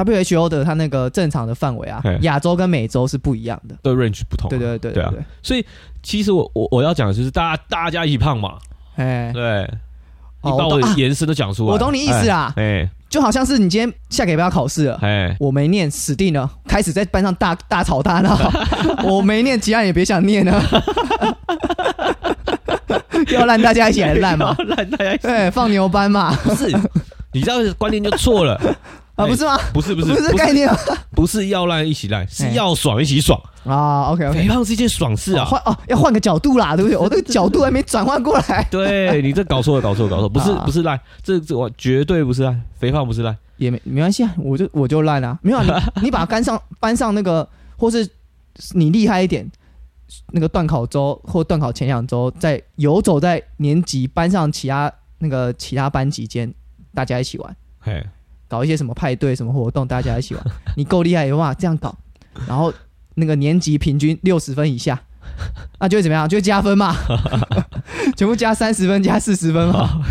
[SPEAKER 2] WHO 的它那个正常的范围啊
[SPEAKER 1] 嘿，
[SPEAKER 2] 亚洲跟美洲是不一样的。
[SPEAKER 1] 对 range 不同啊、
[SPEAKER 2] 对对对
[SPEAKER 1] 对啊，所以其实我我我要讲的就是大家大家一起胖嘛，
[SPEAKER 2] 哎，
[SPEAKER 1] 对，你把
[SPEAKER 2] 哦我
[SPEAKER 1] 延伸都讲出来，
[SPEAKER 2] 我懂你意思啦
[SPEAKER 1] 哎。
[SPEAKER 2] 就好像是你今天下个礼拜要考试了。
[SPEAKER 1] 哎哎，
[SPEAKER 2] 我没念，死定了！开始在班上大大吵大闹。我没念，其他人也别想念了，要烂大家一起来烂嘛。
[SPEAKER 1] 烂大家
[SPEAKER 2] 对，放牛班嘛，
[SPEAKER 1] 不是，你这样的观念就错了，
[SPEAKER 2] 啊，不是吗？
[SPEAKER 1] 不是不是
[SPEAKER 2] 不是这概念吗
[SPEAKER 1] 不是要烂一起烂，是
[SPEAKER 2] 哎
[SPEAKER 1] 要爽一起爽。
[SPEAKER 2] 啊？OK
[SPEAKER 1] 肥
[SPEAKER 2] OK，
[SPEAKER 1] 胖是一件爽事啊！
[SPEAKER 2] 换哦，要换个角度啦，对不对？我这个角度还没转换过来，
[SPEAKER 1] 对你这搞错了，搞错了，搞错了，不是
[SPEAKER 2] 啊
[SPEAKER 1] 不是烂，这这我绝对不是烂，肥胖不是烂，
[SPEAKER 2] 也没没关系啊，我就我就烂啊，没有啊，你 你把班上搬上那个，或是你厉害一点，那个断考周或断考前两周，在游走在年级班上其他那个其他班级间，大家一起玩，
[SPEAKER 1] 嘿，
[SPEAKER 2] 搞一些什么派对、什么活动，大家一起玩。你够厉害有办法这样搞，然后那个年级平均六十分以下，那就会怎么样？就会加分嘛，全部加三十分、加四十分嘛，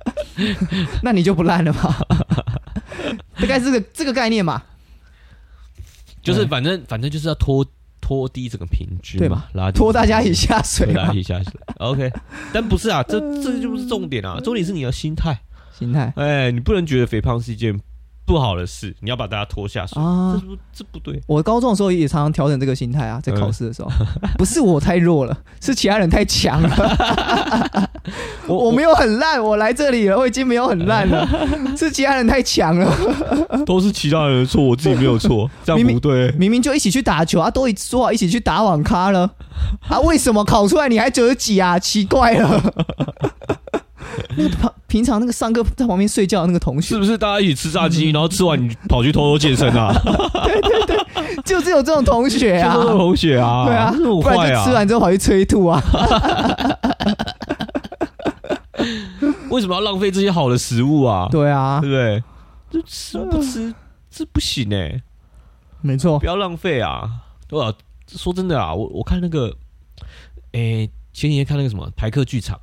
[SPEAKER 2] 那你就不烂了嘛。大概是个这个概念嘛。
[SPEAKER 1] 就是反正反正就是要拖拖低整个平均
[SPEAKER 2] 对
[SPEAKER 1] 嘛，拉
[SPEAKER 2] 拖大家一下水
[SPEAKER 1] 对大家一下水。OK，但不是啊，这这就不是重点啊，重点是你的心态。
[SPEAKER 2] 心态
[SPEAKER 1] 哎，你不能觉得肥胖是一件不好的事，你要把大家拖下水，
[SPEAKER 2] 啊
[SPEAKER 1] 这。不这不对。
[SPEAKER 2] 我高中的时候也常常调整这个心态啊，在考试的时候，不是我太弱了，是其他人太强了。我我没有很烂，我来这里了，我已经没有很烂了，是其他人太强了。
[SPEAKER 1] 都是其他人的错，我自己没有错，这样不对。
[SPEAKER 2] 明明就一起去打球啊，都说好一起去打网咖了啊，为什么考出来你还九十几啊？奇怪了。那个平平常那个上课在旁边睡觉的那个同学
[SPEAKER 1] 是，不是大家一起吃炸鸡，然后吃完你跑去偷偷健身啊？
[SPEAKER 2] 对对对就只有这种同学啊
[SPEAKER 1] 就。是同学啊，
[SPEAKER 2] 对啊，不然！就吃完之后跑去催吐啊。
[SPEAKER 1] 为什么要浪费这些好的食物啊？
[SPEAKER 2] 对啊
[SPEAKER 1] 对，不对？就吃不吃这不行哎，
[SPEAKER 2] 没错
[SPEAKER 1] 不。要浪费啊！对啊，说真的啊，我我看那个，诶，前几天看那个什么台客剧场，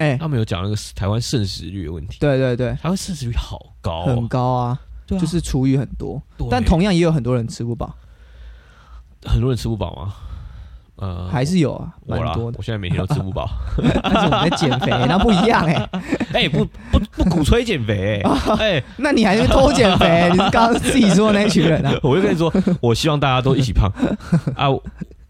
[SPEAKER 2] 哎、
[SPEAKER 1] 他们有讲那个台湾剩食率的问题。
[SPEAKER 2] 对对对，
[SPEAKER 1] 台湾剩食率好高
[SPEAKER 2] 很
[SPEAKER 1] 哦，
[SPEAKER 2] 高啊，
[SPEAKER 1] 对啊
[SPEAKER 2] 就是厨余很多，
[SPEAKER 1] 对
[SPEAKER 2] 但同样也有很多人吃不饱，
[SPEAKER 1] 很多人吃不饱吗？呃，
[SPEAKER 2] 还是有啊，
[SPEAKER 1] 我啦，
[SPEAKER 2] 蛮多的
[SPEAKER 1] 我。现在每天都吃不饱。
[SPEAKER 2] 但是我们在减肥，那不一样哎、
[SPEAKER 1] 哎，不不不鼓吹减肥，哎，
[SPEAKER 2] 那你还是偷减肥？你是刚刚自己说的那群人啊？
[SPEAKER 1] 我就跟你说，我希望大家都一起胖啊，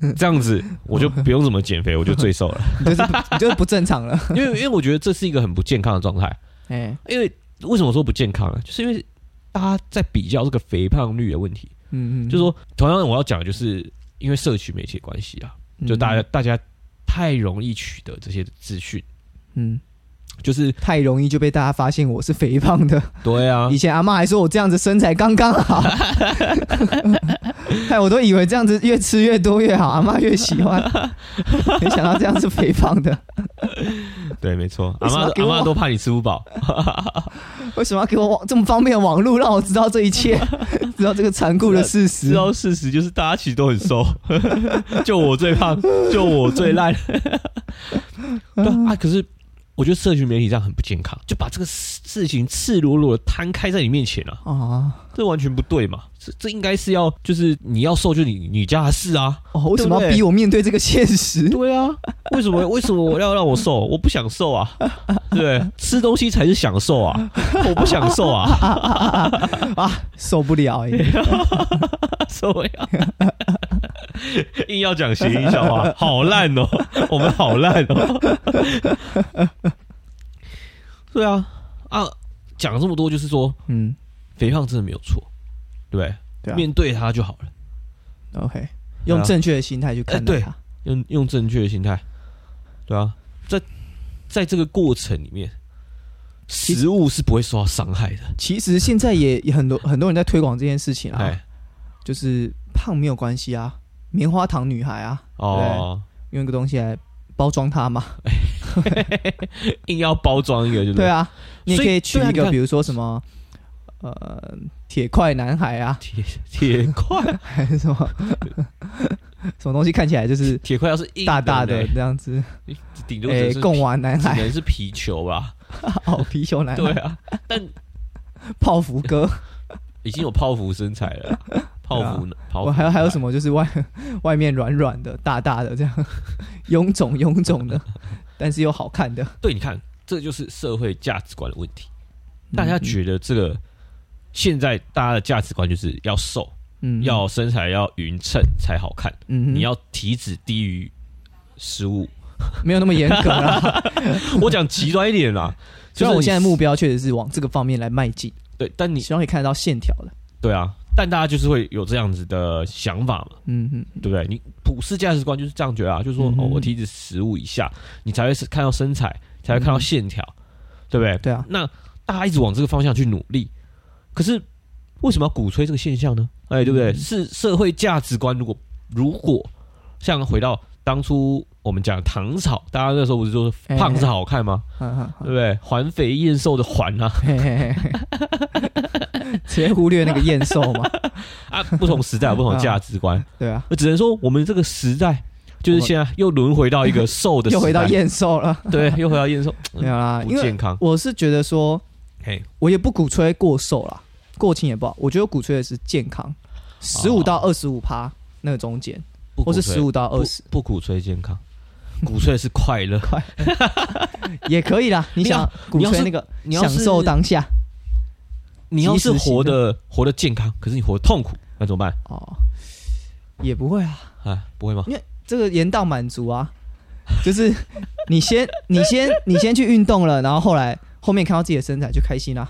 [SPEAKER 1] 这样子我就不用怎么减肥，我就最瘦了。
[SPEAKER 2] 你 就是就是不正常了。
[SPEAKER 1] 因为因为我觉得这是一个很不健康的状态。
[SPEAKER 2] 哎、
[SPEAKER 1] 因为为什么说不健康呢？就是因为大家在比较这个肥胖率的问题，
[SPEAKER 2] 嗯嗯，
[SPEAKER 1] 就是说，同样我要讲的就是因为社群媒体的关系啊，就大家
[SPEAKER 2] 嗯
[SPEAKER 1] 大家太容易取得这些资讯，
[SPEAKER 2] 嗯
[SPEAKER 1] 就是
[SPEAKER 2] 太容易就被大家发现我是肥胖的。
[SPEAKER 1] 对啊
[SPEAKER 2] 以，前阿妈还说我这样子身材刚刚好，害我都以为这样子越吃越多越好，阿妈越喜欢，没想到这样是肥胖的。
[SPEAKER 1] 对，没错，阿妈阿妈都怕你吃不饱，
[SPEAKER 2] 为什么要给我网这么方便的网络，让我知道这一切，知道这个残酷的事实
[SPEAKER 1] 知？道事实就是大家其实都很瘦，就我最胖，就我最烂。对啊，可是我觉得社群媒体这样很不健康，就把这个事情赤裸裸的摊开在你面前啊，
[SPEAKER 2] 啊，
[SPEAKER 1] 这完全不对嘛。这这应该是要就是你要瘦就你你家的事啊。
[SPEAKER 2] 哦，为什么要逼我面对这个现实？
[SPEAKER 1] 对啊，为什么为什么我要让我瘦？我不想瘦啊，对？吃东西才是享受啊，我不想瘦啊，
[SPEAKER 2] 啊，受不了耶、
[SPEAKER 1] 受不了。硬要讲谐音笑话，好烂哦，我们好烂哦。对啊，啊，讲这么多，就是说
[SPEAKER 2] 嗯，
[SPEAKER 1] 肥胖真的没有错，对对？
[SPEAKER 2] 啊
[SPEAKER 1] 面对它就好了
[SPEAKER 2] ，，OK，用正确的心态去看待
[SPEAKER 1] 哎对
[SPEAKER 2] 它。
[SPEAKER 1] 用用正确的心态，对啊，在在这个过程里面，食物是不会受到伤害的。
[SPEAKER 2] 其实现在也也很多很多人在推广这件事情啊，
[SPEAKER 1] 哎，
[SPEAKER 2] 就是胖没有关系啊，棉花糖女孩啊，
[SPEAKER 1] 哦，
[SPEAKER 2] 用一个东西来包装它嘛。
[SPEAKER 1] 硬要包装一个，对不对？
[SPEAKER 2] 啊，你也
[SPEAKER 1] 所以
[SPEAKER 2] 可以取
[SPEAKER 1] 对啊你看
[SPEAKER 2] 一个，比如说什么呃铁块男孩啊，
[SPEAKER 1] 铁铁块，
[SPEAKER 2] 还是什么？什么东西看起来就是
[SPEAKER 1] 铁块要是硬
[SPEAKER 2] 大大的，这样子，
[SPEAKER 1] 顶多
[SPEAKER 2] 诶，
[SPEAKER 1] 只是
[SPEAKER 2] 贡丸男孩，可，
[SPEAKER 1] 能是皮球吧？
[SPEAKER 2] 哦，皮球男孩，
[SPEAKER 1] 对啊，但
[SPEAKER 2] 泡芙哥，
[SPEAKER 1] 已经有泡芙身材了，泡芙呢？泡芙
[SPEAKER 2] 我还有还有什
[SPEAKER 1] 么？
[SPEAKER 2] 就是外外面软软的、大大的这样，臃肿臃肿的，但是又好看的。
[SPEAKER 1] 对，你看，这就是社会价值观的问题。大家
[SPEAKER 2] 嗯。
[SPEAKER 1] 觉得这个现在大家的价值观就是要瘦，
[SPEAKER 2] 嗯
[SPEAKER 1] 要身材要匀称才好看，
[SPEAKER 2] 嗯哼
[SPEAKER 1] 你要体脂低于十五。
[SPEAKER 2] 没有那么严格啦。
[SPEAKER 1] 我讲极端一点啦，
[SPEAKER 2] 虽然我现在目
[SPEAKER 1] 标
[SPEAKER 2] 标确实是往这个方面来迈进，
[SPEAKER 1] 对，但你
[SPEAKER 2] 希望可以看得到线条的。
[SPEAKER 1] 对啊，但大家就是会有这样子的想法嘛，
[SPEAKER 2] 嗯嗯，
[SPEAKER 1] 对不对？你普世价值观就是这样觉得啊，就是说、
[SPEAKER 2] 嗯
[SPEAKER 1] 哦，我体脂十五以下，你才会是看到身材，才会看到线条，对不对？
[SPEAKER 2] 对啊，
[SPEAKER 1] 那大家一直往这个方向去努力，可是为什么要鼓吹这个现象呢？哎，对不对？
[SPEAKER 2] 嗯
[SPEAKER 1] 是社会价值观，如果如果像回到当初我们讲唐朝，大家那时候不是说
[SPEAKER 2] 哎
[SPEAKER 1] 胖子好看吗？对不对？环肥燕瘦的环啊，
[SPEAKER 2] 嘿嘿嘿嘿直接忽略那个验收嘛。
[SPEAKER 1] 啊，不同时代有不同价值观，
[SPEAKER 2] 对啊，
[SPEAKER 1] 那只能说我们这个时代就是现在又轮回到一个瘦的
[SPEAKER 2] 又回到验瘦了。
[SPEAKER 1] 对，又回到验瘦，
[SPEAKER 2] 没有啦，
[SPEAKER 1] 不健康。
[SPEAKER 2] 我是觉得说，
[SPEAKER 1] 嘿，
[SPEAKER 2] 我也不鼓吹过瘦啦，过轻也不好。我觉得我鼓吹的是健康，十五到二十五趴那个中间，或是
[SPEAKER 1] 不鼓吹
[SPEAKER 2] 十五到二十
[SPEAKER 1] 不鼓吹健康，鼓吹的是快乐。
[SPEAKER 2] 也可以啦。你想鼓吹那个
[SPEAKER 1] 你要
[SPEAKER 2] 享受当下
[SPEAKER 1] 你要是活的活得健康，可是你活得痛苦，那怎么办？
[SPEAKER 2] 哦，也不会啊。
[SPEAKER 1] 啊，不会吗？
[SPEAKER 2] 因为这个延宕满足啊，就是你先你先你先去运动了，然后后来后面看到自己的身材就开心啦、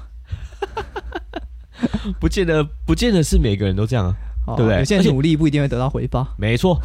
[SPEAKER 1] 不见得，不见得是每个人都这样啊。
[SPEAKER 2] 哦
[SPEAKER 1] 对不对而且
[SPEAKER 2] 有些努力不一定会得到回报。
[SPEAKER 1] 没错，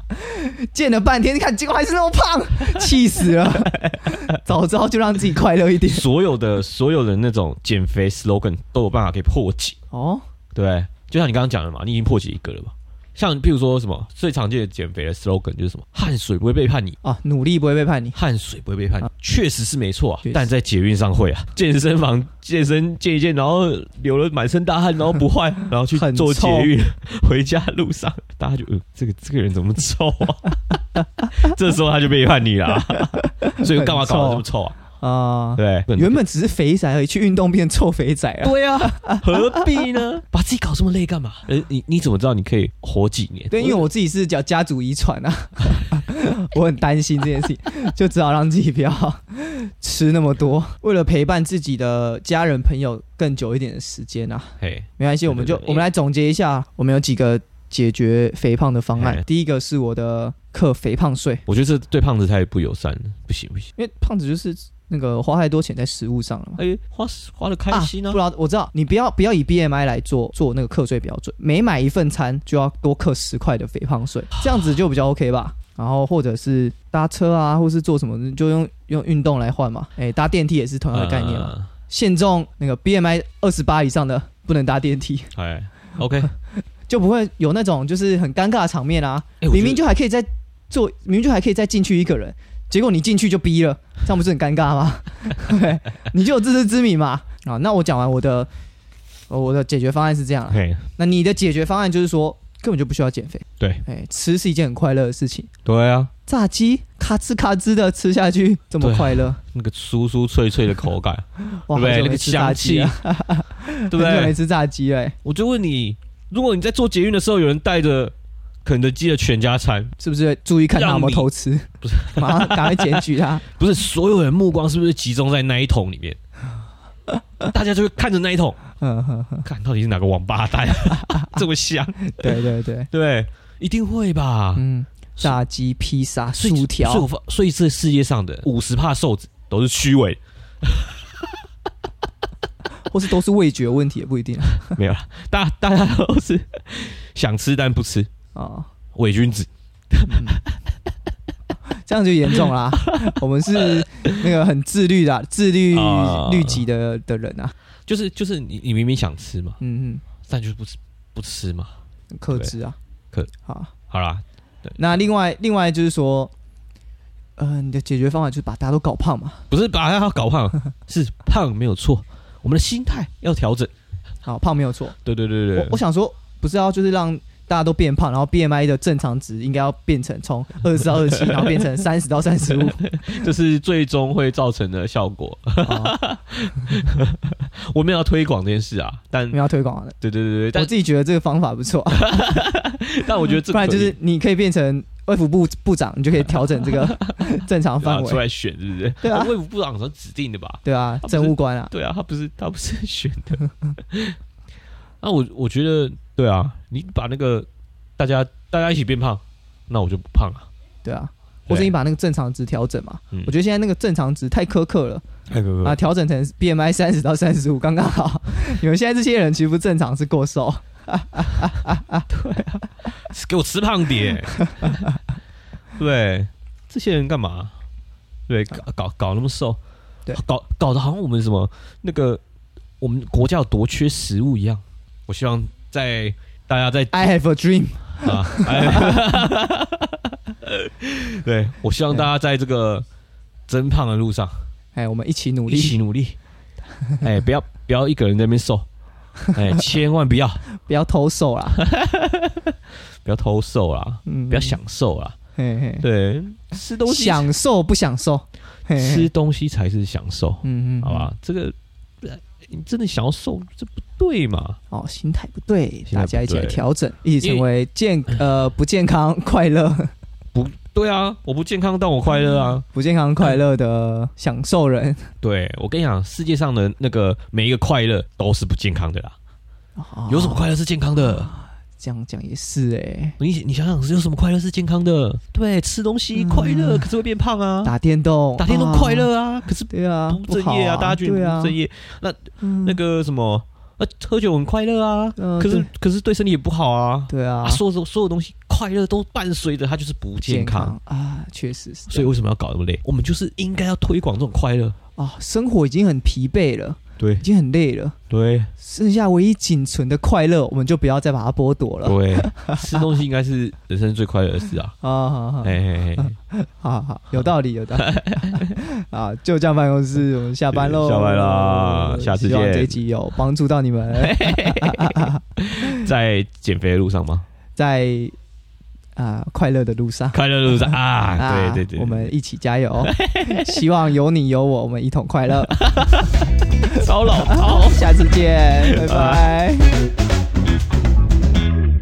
[SPEAKER 2] 见了半天，你看结果还是那么胖，气死了。早知道就让自己快乐一点。
[SPEAKER 1] 所有的所有的那种减肥 slogan 都有办法可以破解，
[SPEAKER 2] 哦，
[SPEAKER 1] 对不对？就像你刚刚讲的嘛，你已经破解一个了嘛。像譬如说什么最常见的减肥的 slogan 就是什么汗水不会背叛你，
[SPEAKER 2] 啊，努力不会背叛你。
[SPEAKER 1] 汗水不会背叛你，确实是没错啊。但在捷运上会啊，健身房健身健一健，然后流了满身大汗，然后不换，然后去
[SPEAKER 2] 很
[SPEAKER 1] 坐捷运回家路上，大家就呃这个这个人怎么臭啊？这时候他就背叛你啦，所以干嘛搞得这么臭啊？
[SPEAKER 2] 啊、
[SPEAKER 1] 对，
[SPEAKER 2] 原本只是肥仔而已，去运动变臭肥仔啊。
[SPEAKER 1] 对啊，何必呢？把自己搞这么累干嘛？呃，你你怎么知道你可以活几年？
[SPEAKER 2] 对，因为我自己是叫家族遗传啊，我很担心这件事情，就只好让自己不要吃那么多，为了陪伴自己的家人朋友更久一点的时间啊。
[SPEAKER 1] 嘿，
[SPEAKER 2] 没关系，我们就我们来总结一下，我们有几个解决肥胖的方案。第一个是我的克肥胖税，
[SPEAKER 1] 我觉得这对胖子太不友善了，不行不行。
[SPEAKER 2] 因为胖子就是那个花太多钱在食物上了嘛。
[SPEAKER 1] 哎，花花的开心啊
[SPEAKER 2] 不！知道我知道，你不要不要以 BMI 来做做那个课税标准，每买一份餐就要多课十块的肥胖税，这样子就比较 OK 吧。然后或者是搭车啊，或是做什么，就用用运动来换嘛。哎，搭电梯也是同样的概念嘛。
[SPEAKER 1] 呃
[SPEAKER 2] 限重那个 BMI 二十八以上的不能搭电梯，
[SPEAKER 1] 哎，OK，
[SPEAKER 2] 就不会有那种就是很尴尬的场面啊。
[SPEAKER 1] 哎我觉得
[SPEAKER 2] 明明就还可以再做，明明就还可以再进去一个人，结果你进去就逼了，这样不是很尴尬吗？对，你就有自知之明嘛。啊，那我讲完我的，呃我的解决方案是这样啊。
[SPEAKER 1] 嘿，
[SPEAKER 2] 那你的解决方案就是说，根本就不需要减肥，
[SPEAKER 1] 对
[SPEAKER 2] 哎，吃是一件很快乐的事情。
[SPEAKER 1] 对啊，
[SPEAKER 2] 炸鸡咔吱咔吱的吃下去，这么快乐，
[SPEAKER 1] 那个酥酥脆脆的口感，
[SPEAKER 2] 哇，
[SPEAKER 1] 对不对？那个香气 对不对？
[SPEAKER 2] 没吃炸鸡了，哎
[SPEAKER 1] 我就问你，如果你在做捷运的时候，有人带着肯德基的全家餐，
[SPEAKER 2] 是不是注意看他有没有偷吃？
[SPEAKER 1] 不是，
[SPEAKER 2] 马上赶快检举他。
[SPEAKER 1] 不是所有人目光是不是集中在那一桶里面？大家就会看着那一桶，看到底是哪个王八蛋 这么香？
[SPEAKER 2] 对对对，
[SPEAKER 1] 对，一定会吧？
[SPEAKER 2] 嗯，炸鸡、披萨、薯条
[SPEAKER 1] 所以我，所以这世界上的五十帕瘦子都是虚伪，
[SPEAKER 2] 或是都是味觉问题也不一定
[SPEAKER 1] 没有啦，大大家都是想吃但不吃，
[SPEAKER 2] 啊，
[SPEAKER 1] 伪君子。
[SPEAKER 2] 这样就严重啦。我们是那个很自律的、自律
[SPEAKER 1] 啊
[SPEAKER 2] 律己的的人啊，
[SPEAKER 1] 就是就是你你明明想吃嘛，
[SPEAKER 2] 嗯嗯
[SPEAKER 1] 但就是不吃不吃嘛。
[SPEAKER 2] 嗯，克制啊，
[SPEAKER 1] 克
[SPEAKER 2] 好。
[SPEAKER 1] 好啦，
[SPEAKER 2] 那另外另外就是说，呃，你的解决方法就是把大家都搞胖嘛。
[SPEAKER 1] 不是把大家搞胖，是胖没有错，我们的心态要调整。
[SPEAKER 2] 好，胖没有错。
[SPEAKER 1] 对对对对
[SPEAKER 2] 我我想说，不是要就是让大家都变胖，然后 BMI 的正常值应该要变成从 二十到二十七，然后变成三十到三十五。
[SPEAKER 1] 这是最终会造成的效果。
[SPEAKER 2] 哦
[SPEAKER 1] 我们要推广这件事啊，但
[SPEAKER 2] 没有要推广的。
[SPEAKER 1] 对对对对，
[SPEAKER 2] 我自己觉得这个方法不错，
[SPEAKER 1] 但我觉得这
[SPEAKER 2] 不然就是你可以变成卫福部部长，你就可以调整这个正常范围。
[SPEAKER 1] 啊出来选，是不是？
[SPEAKER 2] 对啊
[SPEAKER 1] 卫福部长是指定的吧？
[SPEAKER 2] 对啊政务官啊，
[SPEAKER 1] 对啊，他不是他不是选的。那我我觉得对啊，你把那个大家大家一起变胖，那我就不胖了。
[SPEAKER 2] 对啊，或者你把那个正常值调整嘛。
[SPEAKER 1] 嗯
[SPEAKER 2] 我觉得现在那个正常值太苛刻了
[SPEAKER 1] 太苛刻
[SPEAKER 2] 啊，调整成 BMI 三十到三十五刚刚好。你们现在这些人其实不正常，是过瘦。
[SPEAKER 1] 给我吃胖点。对，这些人干嘛？对，搞搞搞那么瘦，
[SPEAKER 2] 对
[SPEAKER 1] 搞搞得好像我们什么那个我们国家有多缺食物一样。我希望在大家在
[SPEAKER 2] I have a dream。
[SPEAKER 1] 啊，哎对我希望大家在这个增胖的路上
[SPEAKER 2] 哎，我们一起努力。
[SPEAKER 1] 一起努力。哎，不要不要一个人在那边瘦，哎，千万不要
[SPEAKER 2] 不要偷瘦啦，
[SPEAKER 1] 不要偷瘦啦，
[SPEAKER 2] 嗯，
[SPEAKER 1] 不要享受啦。
[SPEAKER 2] 嘿嘿，
[SPEAKER 1] 对，吃东西
[SPEAKER 2] 享受不享受？嘿嘿
[SPEAKER 1] 吃，东西才是享受，
[SPEAKER 2] 嗯嗯，
[SPEAKER 1] 好吧？这个呃你真的想要瘦，这不对嘛？
[SPEAKER 2] 哦，心态不对，大家一起来调整，一起成为健呃不健康快乐、
[SPEAKER 1] 不对啊，我不健康，但我快乐啊。
[SPEAKER 2] 不健康快乐的享受人。
[SPEAKER 1] 对我跟你讲，世界上的那个每一个快乐都是不健康的啦。
[SPEAKER 2] 哦
[SPEAKER 1] 有什么快乐是健康的？
[SPEAKER 2] 这样讲也是哎、
[SPEAKER 1] 你你想想，有什么快乐是健康的？对，吃东西快乐，可是会变胖啊。
[SPEAKER 2] 打电动，
[SPEAKER 1] 打电动
[SPEAKER 2] 啊
[SPEAKER 1] 快，乐啊，可是
[SPEAKER 2] 对啊，
[SPEAKER 1] 不正业啊，
[SPEAKER 2] 好
[SPEAKER 1] 大家觉得不，正业。
[SPEAKER 2] 嗯
[SPEAKER 1] 那个什么，呃，喝酒很快乐啊，
[SPEAKER 2] 呃
[SPEAKER 1] 可是可是对身体也不好啊。
[SPEAKER 2] 对啊
[SPEAKER 1] 啊，，所有所有东西快乐都伴随着它就是不健康。
[SPEAKER 2] 啊，确实是。
[SPEAKER 1] 所以为什么要搞那么累？我们就是应该要推广这种快乐。
[SPEAKER 2] 啊，生活已经很疲惫了，
[SPEAKER 1] 对。
[SPEAKER 2] 已经很累了，
[SPEAKER 1] 对。
[SPEAKER 2] 剩下唯一仅存的快乐，我们就不要再把它剥夺了。
[SPEAKER 1] 对，吃东西应该是人生最快乐的事啊！
[SPEAKER 2] 啊，好好好好，有道理，有道理。啊，就这样办公室，我们下班喽，
[SPEAKER 1] 下班啦下次见。
[SPEAKER 2] 希望这集有帮助到你们，
[SPEAKER 1] 在减肥的路上吗？
[SPEAKER 2] 在啊快乐的路上。
[SPEAKER 1] 快乐的路上 啊！对对对，
[SPEAKER 2] 我们一起加油！希望有你有我，我们一同快乐。
[SPEAKER 1] 超老
[SPEAKER 2] 好，下次见，拜拜。